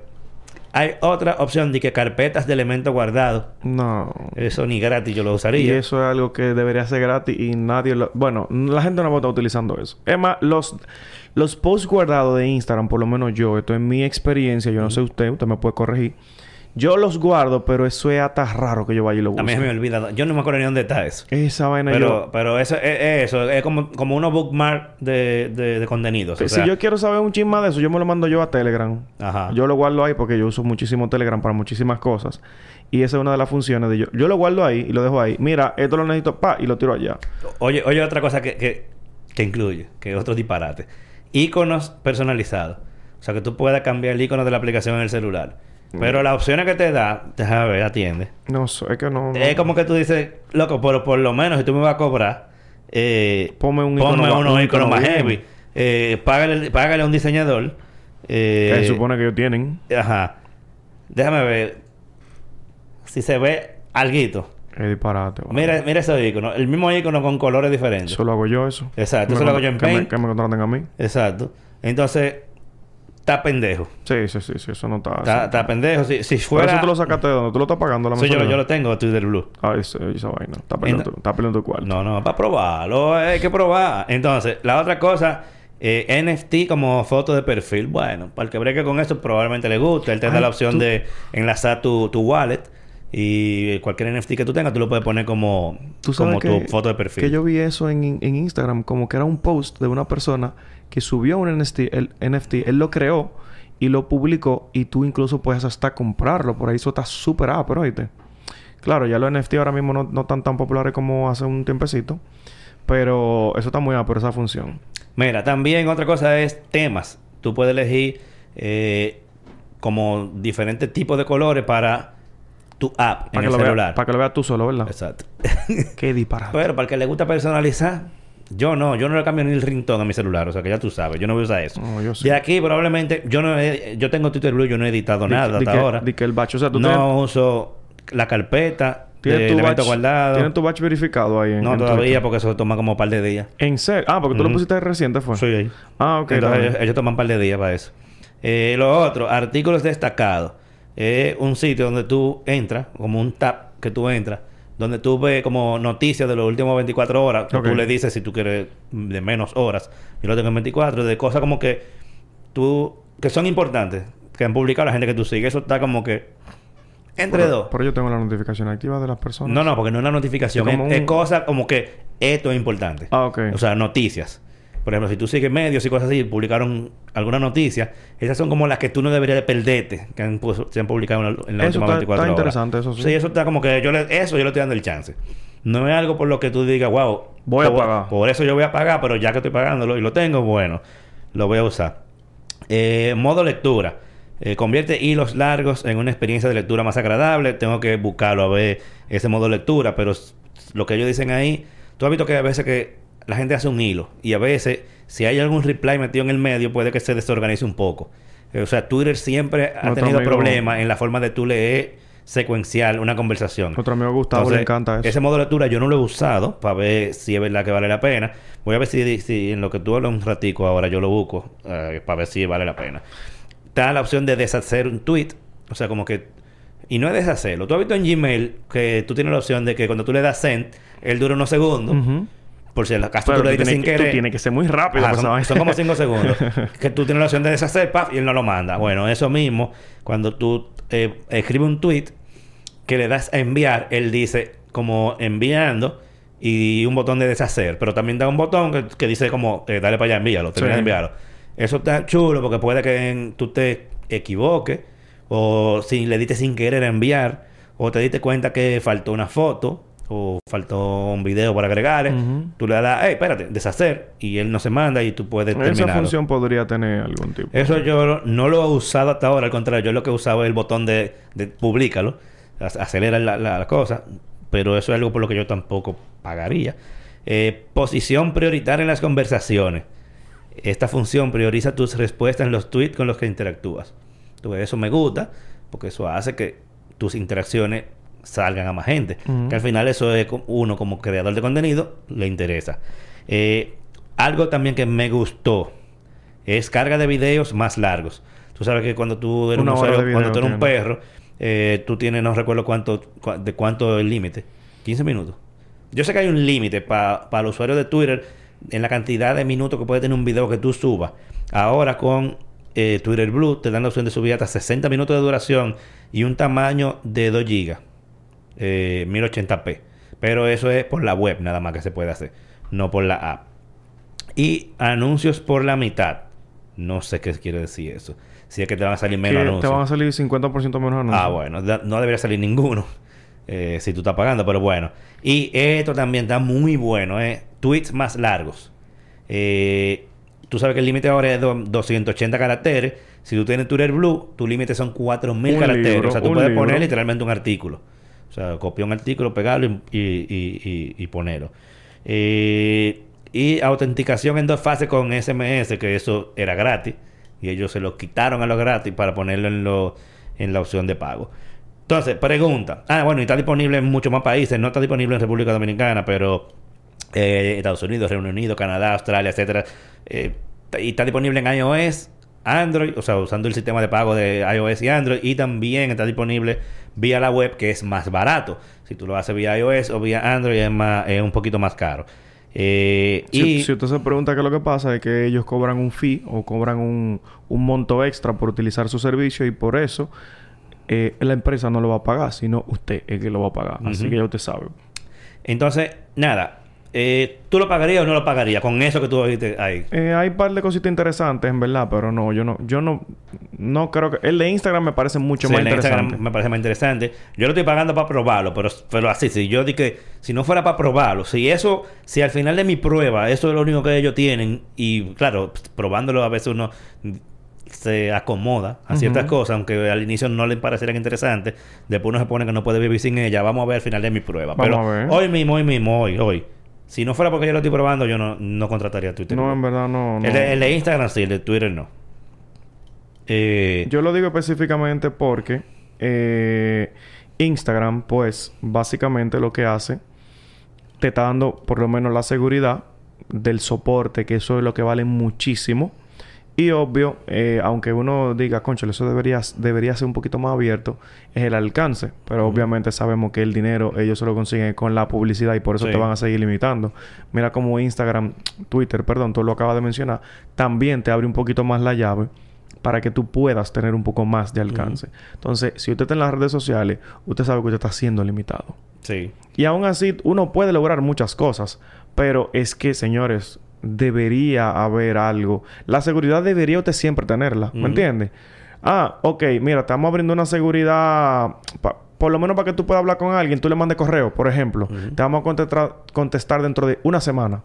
A: hay otra opción de que carpetas de elementos guardados.
B: No.
A: Eso ni gratis yo lo
B: Y
A: usaría.
B: eso es algo que debería ser gratis y nadie lo... Bueno, la gente no va a estar utilizando eso. Es más, los, los posts guardados de Instagram, por lo menos yo, esto es mi experiencia, yo no sé usted, usted me puede corregir. Yo los guardo, pero eso es hasta raro que yo vaya y lo
A: A mí se me
B: busque.
A: olvida. Yo no me acuerdo ni dónde está eso.
B: Esa vaina
A: Pero,
B: yo...
A: pero eso es, es eso. Es como, como unos bookmark de, de, de contenidos. o
B: si yo quiero saber un chisme de eso, yo me lo mando yo a Telegram.
A: Ajá.
B: Yo lo guardo ahí porque yo uso muchísimo Telegram para muchísimas cosas. Y esa es una de las funciones de yo. Yo lo guardo ahí y lo dejo ahí. Mira, esto lo necesito, pa, y lo tiro allá.
A: Oye, oye, otra cosa que, que, que incluye, que es otro disparate. Iconos personalizados. O sea, que tú puedas cambiar el icono de la aplicación en el celular. Pero las opciones que te da, déjame ver, atiende.
B: No sé, es que no... no-
A: Es como que tú dices, loco, pero por lo menos si tú me vas a cobrar, eh,
B: Ponme un
A: ponme
B: icono
A: unos
B: un
A: iconos
B: icono
A: más
B: bien.
A: heavy. Eh, págale, págale a un diseñador. Eh,
B: que se supone que ellos tienen.
A: Ajá. Déjame ver si se ve alguito.
B: Es disparate. vale.
A: Mira, mira ese icono. El mismo icono con colores diferentes.
B: Eso lo hago yo, eso.
A: Exacto, eso lo hago yo en
B: que me-. Que me contraten a mí.
A: Exacto. Entonces, está pendejo.
B: Sí, sí, sí, sí. Eso no está...
A: Está, está pendejo. Si, si
B: Pero
A: fuera...
B: eso tú lo sacaste de donde tú lo estás pagando la
A: Sí, yo, yo lo tengo, Twitter Blue.
B: Ah, esa, esa vaina. Está perdiendo, está perdiendo tu cuarto.
A: No, no, para probarlo. Hay que probar. Entonces, la otra cosa... eh, NFT como foto de perfil. Bueno, para el que breque con eso probablemente le guste. Él te da la opción
B: tú-
A: de enlazar tu, tu wallet. Y cualquier NFT que tú tengas, tú lo puedes poner como,
B: Tú sabes
A: como
B: que,
A: tu foto de perfil.
B: que yo vi eso en, en Instagram, como que era un post de una persona que subió un NFT, el NFT, él lo creó y lo publicó y tú incluso puedes hasta comprarlo. Por ahí eso está súper ah, pero oíste. Claro, ya los NFT ahora mismo no, no están tan populares como hace un tiempecito. Pero eso está muy ah, por esa función.
A: Mira, también otra cosa es temas. Tú puedes elegir eh, como diferentes tipos de colores para tu app en
B: Para
A: el
B: que, lo
A: celular.
B: veas, para que lo veas tú solo, ¿verdad?
A: Exacto.
B: Qué disparate.
A: Pero para el que le gusta personalizar, yo no, yo no le cambio ni el ringtone a mi celular, o sea que ya tú sabes, yo no voy a usar eso.
B: No, yo sí.
A: Y aquí probablemente, yo no he- yo tengo Twitter Blue, yo no he editado
B: Di-
A: nada
B: di
A: hasta
B: que-
A: ahora.
B: di que el batch, o sea, tú
A: no uso la carpeta de
B: tienes, tu batch,
A: guardados.
B: tienes tu batch verificado ahí en
A: No
B: en
A: todavía,
B: Twitter.
A: porque eso toma como un par de días.
B: ¿En serio? Ah, porque tú lo pusiste reciente, ¿fue?
A: Soy ahí.
B: Ah, ok.
A: Entonces, ellos, toman un par de días para eso. Eh, lo otro, artículos destacados. Es un sitio donde tú entras, como un tab que tú entras, donde tú ves como noticias de los últimos 24 horas. que
B: Ok.
A: Tú le dices si tú quieres de menos horas. Yo lo tengo en 24, de cosas como que tú, que son importantes, que han publicado la gente que tú sigues. Eso está como que entre
B: Pero-
A: dos.
B: Pero yo tengo la notificación activa de las personas.
A: No, no, porque no es una notificación.
B: Es como
A: es
B: un-
A: cosa como que esto es importante.
B: Ah, ok.
A: O sea, noticias. Por ejemplo, si tú sigues medios y cosas así, publicaron alguna noticia, esas son como las que tú no deberías de perderte, que han, se han publicado en, la- en las
B: Eso
A: últimas
B: está-
A: 24
B: está
A: horas.
B: interesante, eso sí.
A: Sí, eso está como que yo le, eso yo le estoy dando el chance. No es algo por lo que tú digas, wow,
B: Voy a pagar.
A: Por eso yo voy a pagar, pero ya que estoy pagándolo y lo tengo, bueno, lo voy a usar. Eh, modo lectura. Eh, convierte hilos largos en una experiencia de lectura más agradable. Tengo que buscarlo a ver ese modo lectura, pero lo que ellos dicen ahí, tú has visto que a veces que la gente hace un hilo y a veces si hay algún reply metido en el medio puede que se desorganice un poco. Eh, o sea, Twitter siempre ha tenido
B: amigo-
A: problemas en la forma de tú leer secuencial una conversación.
B: Nuestro amigo Gustavo
A: Entonces,
B: le encanta eso.
A: Ese modo de lectura yo no lo he usado para ver si es verdad que vale la pena. Voy a ver si, si en lo que tú hablas un ratico ahora yo lo busco eh, para ver si vale la pena. Está la opción de deshacer un tweet. O sea, como que... Y no es deshacerlo. Tú has visto en Gmail que tú tienes la opción de que cuando tú le das send, él dura unos segundos. Por si
B: Pero
A: tú le
B: tú
A: dices sin
B: tienes, que- tú
A: querer.
B: tienes que ser muy rápido.
A: Ajá, son, como 5 segundos. que tú tienes la opción de deshacer, paf, y él no lo manda. Bueno, eso mismo, cuando tú eh, escribes un tweet que le das a enviar, él dice como enviando y un botón de deshacer. Pero también da un botón que, que dice como eh, dale para allá, envíalo, termina
B: Sí.
A: de enviarlo. Eso está chulo porque puede que en- tú te equivoques o si le diste sin querer enviar o te diste cuenta que faltó una foto o faltó un video para agregarle.
B: Ujú.
A: Tú le das, hey, espérate, deshacer y él no se manda y tú puedes
B: Esa
A: terminar.
B: función podría tener algún tipo.
A: Eso yo no lo he usado hasta ahora, al contrario, yo lo que he usado es el botón de, de publícalo, ac- acelera la, la- la cosa, pero eso es algo por lo que yo tampoco pagaría. Eh, posición prioritaria en las conversaciones. Esta función prioriza tus respuestas en los tweets con los que interactúas. Tú ves, eso me gusta, porque eso hace que tus interacciones salgan a más gente. Que al final eso es uno como creador de contenido, le interesa. Eh, algo también que me gustó es carga de videos más largos. Tú sabes que cuando tú eres un usuario, cuando tú eres un perro, eh, tú tienes, no recuerdo cuánto, de cuánto el límite. 15 minutos. Yo sé que hay un límite para el usuario de Twitter en la cantidad de minutos que puede tener un video que tú subas. Ahora con eh, Twitter Blue te dan la opción de subir hasta 60 minutos de duración y un tamaño de 2 GB. Eh, 1080p. Pero eso es por la web nada más que se puede hacer, no por la app. Y anuncios por la mitad. No sé qué quiere decir eso. Si es que te van a salir menos
B: Que te
A: anuncios.
B: van a salir 50% menos anuncios.
A: Ah, bueno, no debería salir ninguno eh, si tú estás pagando, pero bueno. Y esto también está muy bueno, ¿eh? Tweets más largos. Eh, tú sabes que el límite ahora es do- 280 caracteres. Si tú tienes Twitter Blue, tu límite son 4000
B: Un
A: caracteres.
B: libro,
A: o sea, tú puedes
B: libro.
A: poner literalmente un artículo. O sea, copiar un artículo, pegarlo y, y, y- ponerlo. Eh, y autenticación en dos fases con SMS, que eso era gratis. Y ellos se lo quitaron a los gratis para ponerlo en, lo, en la opción de pago. Entonces, pregunta. Ah, bueno, y está disponible en muchos más países. No está disponible en República Dominicana, pero eh, Estados Unidos, Reino Unido, Canadá, Australia, etcétera. Eh, y está disponible en iOS, Android, o sea, usando el sistema de pago de iOS y Android. Y también está disponible vía la web, que es más barato. Si tú lo haces vía iOS o vía Android, es, más, es un poquito más caro. Eh,
B: Si,
A: y
B: si usted se pregunta qué es lo que pasa, es que ellos cobran un fee o cobran un, un monto extra por utilizar su servicio y por eso eh, la empresa no lo va a pagar, sino usted es que lo va a pagar. Así que ya usted sabe.
A: entonces, nada. Eh, ¿Tú lo pagarías o no lo pagarías con eso que tú viste ahí?
B: Eh, hay un par de cositas interesantes, en verdad, pero no, yo no, yo no, no creo que... El de Instagram me parece mucho
A: Sí,
B: más
A: el de
B: interesante.
A: Instagram me parece más interesante. Yo lo estoy pagando para probarlo, pero, pero así, si yo dije si no fuera para probarlo, si eso, si al final de mi prueba, eso es lo único que ellos tienen, y claro, probándolo a veces uno se acomoda a ciertas cosas, aunque al inicio no le parecieran interesantes, después uno se pone que no puede vivir sin ella, vamos a ver al final de mi prueba.
B: Vamos
A: pero
B: a ver.
A: hoy mismo, hoy mismo, hoy, hoy. Si no fuera porque yo lo estoy probando, yo no, no contrataría Twitter.
B: No, en verdad no. no.
A: el, de, el de Instagram sí, el de Twitter no. Eh,
B: Yo lo digo específicamente porque eh, Instagram, pues, básicamente lo que hace, te está dando por lo menos la seguridad del soporte, que eso es lo que vale muchísimo. Y obvio, eh, aunque uno diga, concho, eso debería, debería ser un poquito más abierto, es el alcance. Pero obviamente sabemos que el dinero ellos se lo consiguen con la publicidad y por eso
A: Sí.
B: te van a seguir limitando. Mira como Instagram, Twitter, perdón, tú lo acabas de mencionar, también te abre un poquito más la llave para que tú puedas tener un poco más de alcance. Entonces, si usted está en las redes sociales, usted sabe que usted está siendo limitado.
A: sí.
B: Y aún así, uno puede lograr muchas cosas. Pero es que, señores, debería haber algo. La seguridad debería usted siempre tenerla. ¿Me
A: Ujú.
B: entiende? Ah, ok. Mira, estamos abriendo una seguridad... pa- por lo menos para que tú puedas hablar con alguien. Tú le mandes correo, por ejemplo. Te vamos a contestar, contestar dentro de una semana.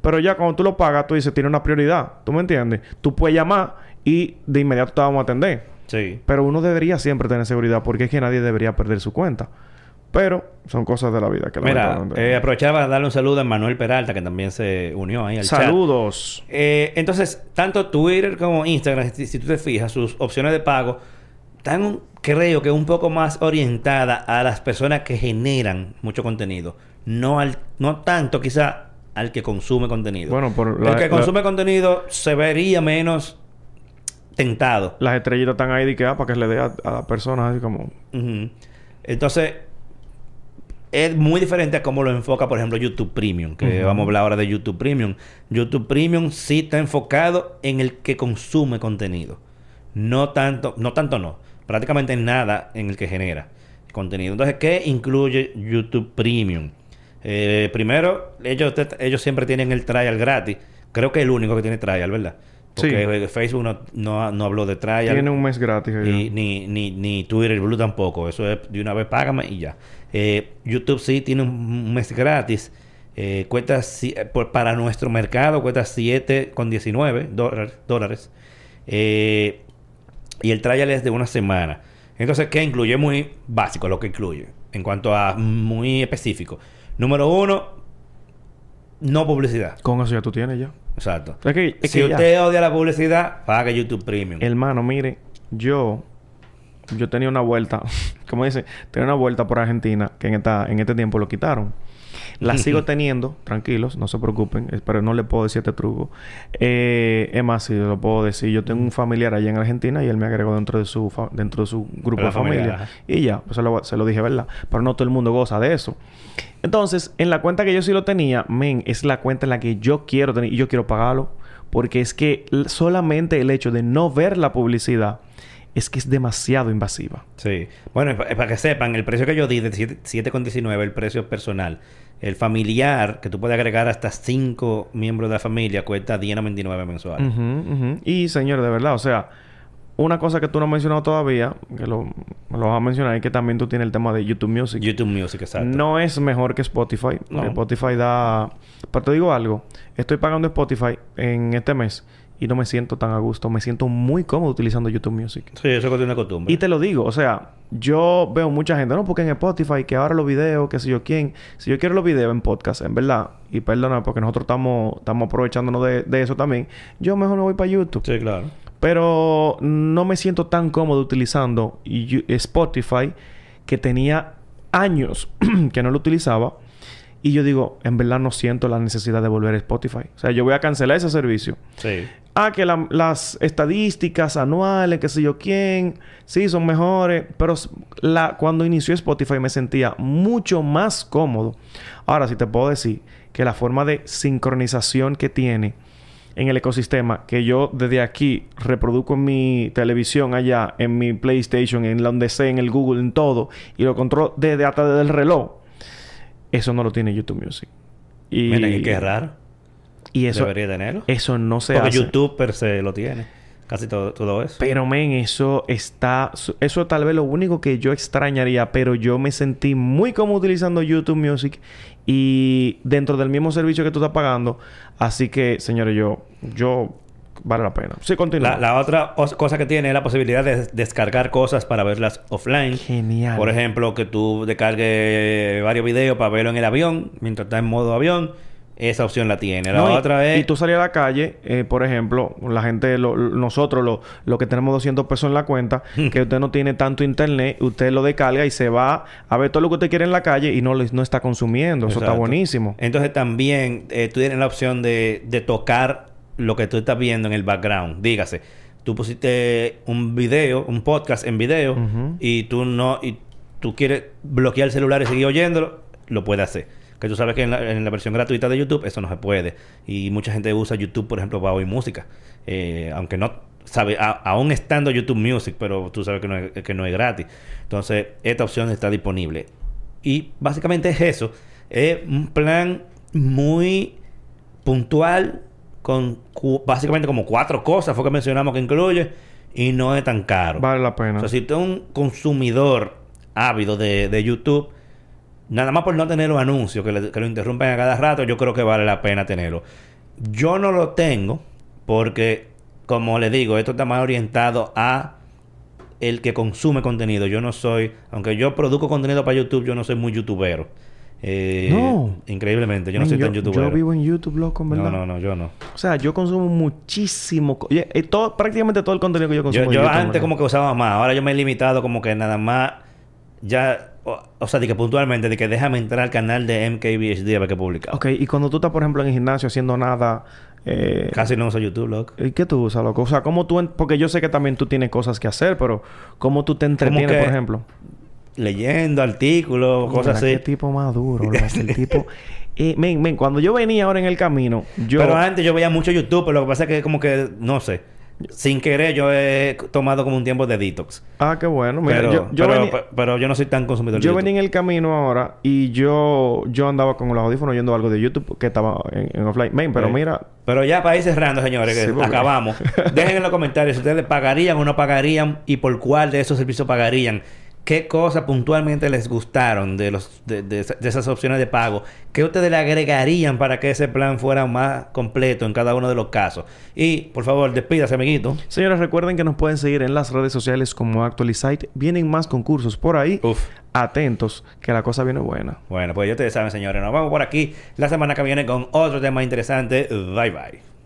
B: Pero ya cuando tú lo pagas, tú dices, tiene una prioridad. ¿Tú me entiendes? Tú puedes llamar y de inmediato te vamos a atender.
A: Sí.
B: Pero uno debería siempre tener seguridad porque es que nadie debería perder su cuenta. Pero son cosas de la vida que
A: Mira, eh, aprovechaba para darle un saludo a Manuel Peralta, que también se unió ahí al chat.
B: Saludos.
A: Eh, entonces, tanto Twitter como Instagram, si, si tú te fijas, sus opciones de pago están, creo que un poco más orientadas a las personas que generan mucho contenido. No, al, no tanto quizá al que consume contenido.
B: Bueno, por
A: El que
B: la-
A: consume contenido se vería menos tentado.
B: Las estrellitas están ahí de que ah, para que le dé a, a las personas así como...
A: Entonces, es muy diferente a cómo lo enfoca, por ejemplo, YouTube Premium, que vamos a hablar ahora de YouTube Premium. YouTube Premium sí está enfocado en el que consume contenido. No tanto, no tanto no, prácticamente nada en el que genera contenido. Entonces, ¿qué incluye YouTube Premium? Eh, primero, ellos, ellos siempre tienen el trial gratis. Creo que es el único que tiene trial, ¿verdad? Porque sí. Facebook no, no, no, habló de trial.
B: Tiene un mes gratis.
A: Y, ni, ni, ni Twitter Blue tampoco. Eso es de una vez págame y ya. Eh, YouTube sí tiene un mes gratis. Eh, cuesta, por, para nuestro mercado, cuesta 7,19 dólares. dólares. Eh, y el trial es de una semana. Entonces, ¿qué incluye? Muy básico lo que incluye. En cuanto a muy específico. Número uno, no publicidad.
B: Con eso ya tú tienes ya.
A: Exacto. si usted odia la publicidad, paga YouTube Premium.
B: Hermano, mire, yo yo tenía una vuelta, como dice, tenía una vuelta por Argentina que en esta en este tiempo lo quitaron. La sigo teniendo, tranquilos, no se preocupen, pero no le puedo decir este truco. Eh, es más, si lo puedo decir, yo tengo un familiar allá en Argentina y él me agregó dentro de su dentro de su grupo de familia. y ya, pues se lo, se lo dije, ¿verdad? Pero no todo el mundo goza de eso. Entonces, en la cuenta que yo sí lo tenía, men, es la cuenta en la que yo quiero tener y yo quiero pagarlo. Porque es que solamente el hecho de no ver la publicidad es que es demasiado invasiva.
A: Sí. Bueno, para que sepan, el precio que yo di de 7,19, el precio personal. El familiar, que tú puedes agregar hasta 5 miembros de la familia, cuesta 10,99 mensuales.
B: Y, señor, de verdad, o sea, una cosa que tú no has mencionado todavía, que lo, lo vas a mencionar, es que también tú tienes el tema de YouTube Music.
A: YouTube Music, exacto.
B: No es mejor que Spotify. Spotify da... Pero te digo algo. Estoy pagando Spotify en este mes y no me siento tan a gusto. Me siento muy cómodo utilizando YouTube Music.
A: Sí, eso es una costumbre.
B: Y te lo digo, o sea, yo veo mucha gente, no, porque en Spotify, que ahora los videos, que si yo quién, si yo quiero los videos en podcast, en verdad, y perdona, porque nosotros estamos, estamos aprovechándonos de, de eso también, yo mejor me voy para YouTube.
A: Sí, claro.
B: Pero no me siento tan cómodo utilizando Spotify que tenía años que no lo utilizaba. Y yo digo, en verdad no siento la necesidad de volver a Spotify. O sea, yo voy a cancelar ese servicio.
A: Sí.
B: Ah, que las estadísticas anuales, que sé yo quién, sí, son mejores. Pero cuando inició Spotify me sentía mucho más cómodo. Ahora sí te puedo decir que la forma de sincronización que tiene en el ecosistema que yo desde aquí reproduzco en mi televisión allá, en mi PlayStation, en donde sea, en el Google, en todo, y lo controlo desde hasta desde el reloj. Eso no lo tiene YouTube Music.
A: Y Miren, qué raro.
B: Y eso
A: debería tenerlo.
B: Eso no se
A: Porque YouTube per se lo tiene. Casi todo, todo eso.
B: Pero, men, eso está... Eso tal vez lo único que yo extrañaría. Pero yo me sentí muy como utilizando YouTube Music. Y dentro del mismo servicio que tú estás pagando. Así que, señores, yo... Yo... Vale la pena. Sí, continúa.
A: La, la otra cosa que tiene es la posibilidad de descargar cosas para verlas offline.
B: Genial.
A: Por ejemplo, que tú descargues varios videos para verlo en el avión, mientras estás en modo avión esa opción la tiene. La otra
B: es... Y tú salías a la calle, eh, por ejemplo, la gente, nosotros, lo, lo, que tenemos 200 pesos en la cuenta, que usted no tiene tanto internet, usted lo descarga y se va a ver todo lo que usted quiere en la calle y no, no está consumiendo. Eso está buenísimo.
A: Entonces también eh, tú tienes la opción de, de tocar lo que tú estás viendo en el background. Dígase, tú pusiste un video, un podcast en video y tú no... Y tú quieres bloquear el celular y seguir oyéndolo, lo puedes hacer. Que tú sabes que en la, versión gratuita de YouTube eso no se puede. Y mucha gente usa YouTube, por ejemplo, para oír música. Eh, aunque no sabe, aún estando YouTube Music, pero tú sabes que no, es, que no es gratis. Entonces, esta opción está disponible. Y básicamente es eso. Es un plan muy puntual con básicamente como cuatro cosas fue que mencionamos que incluye y no es tan caro.
B: Vale la pena.
A: O sea, si tú eres un consumidor ávido de, de YouTube, nada más por no tener los anuncios que, lo interrumpen a cada rato, yo creo que vale la pena tenerlo. Yo no lo tengo porque, como le digo, esto está más orientado a el que consume contenido. Yo no soy, aunque yo produzco contenido para YouTube, yo no soy muy youtubero. Eh, no. Increíblemente, yo no soy tan youtuber.
B: Yo vivo en YouTube, loco, ¿verdad?
A: No, no, no, yo no.
B: O sea, yo consumo muchísimo. Todo, prácticamente todo el contenido que yo consumo.
A: Yo, yo antes como que usaba más. Ahora yo me he limitado como que nada más. Ya o, sea, de que puntualmente, de que déjame entrar al canal de MKBHD a ver qué publica.
B: Ok, y cuando tú estás, por ejemplo, en el gimnasio haciendo nada. Eh,
A: Casi no uso YouTube, loco.
B: ¿Y qué tú usas, loco? O sea, ¿cómo tú.? Porque yo sé que también tú tienes cosas que hacer, pero ¿cómo tú te entretienes, por ejemplo?
A: leyendo artículos, cosas así.
B: Qué tipo maduro, el tipo... Eh, men, men, cuando yo venía ahora en el camino, yo...
A: Pero antes yo veía mucho YouTube, pero lo que pasa es que como que, no sé, sin querer yo he tomado como un tiempo de detox.
B: Ah, qué bueno. Mira,
A: pero,
B: yo, yo
A: pero,
B: venía,
A: pe- pero yo no soy tan consumidor
B: yo venía en el camino ahora y yo yo andaba con los audífonos oyendo algo de YouTube que estaba en, en offline. Men, pero
A: Sí.
B: mira,
A: Pero ya para ir cerrando, señores, que
B: Sí, porque-
A: acabamos. Dejen en los comentarios si ustedes pagarían o no pagarían y por cuál de esos servicios pagarían. ¿Qué cosas puntualmente les gustaron de los de, de esa- de esas opciones de pago? ¿Qué ustedes le agregarían para que ese plan fuera más completo en cada uno de los casos? Y, por favor, despídase, amiguito.
B: señores, recuerden que nos pueden seguir en las redes sociales como Actualizite. Vienen más concursos por ahí.
A: Uf.
B: Atentos, que la cosa viene buena.
A: Bueno, pues ya ustedes saben, señores. Nos vamos por aquí la semana que viene con otro tema interesante. Bye, bye.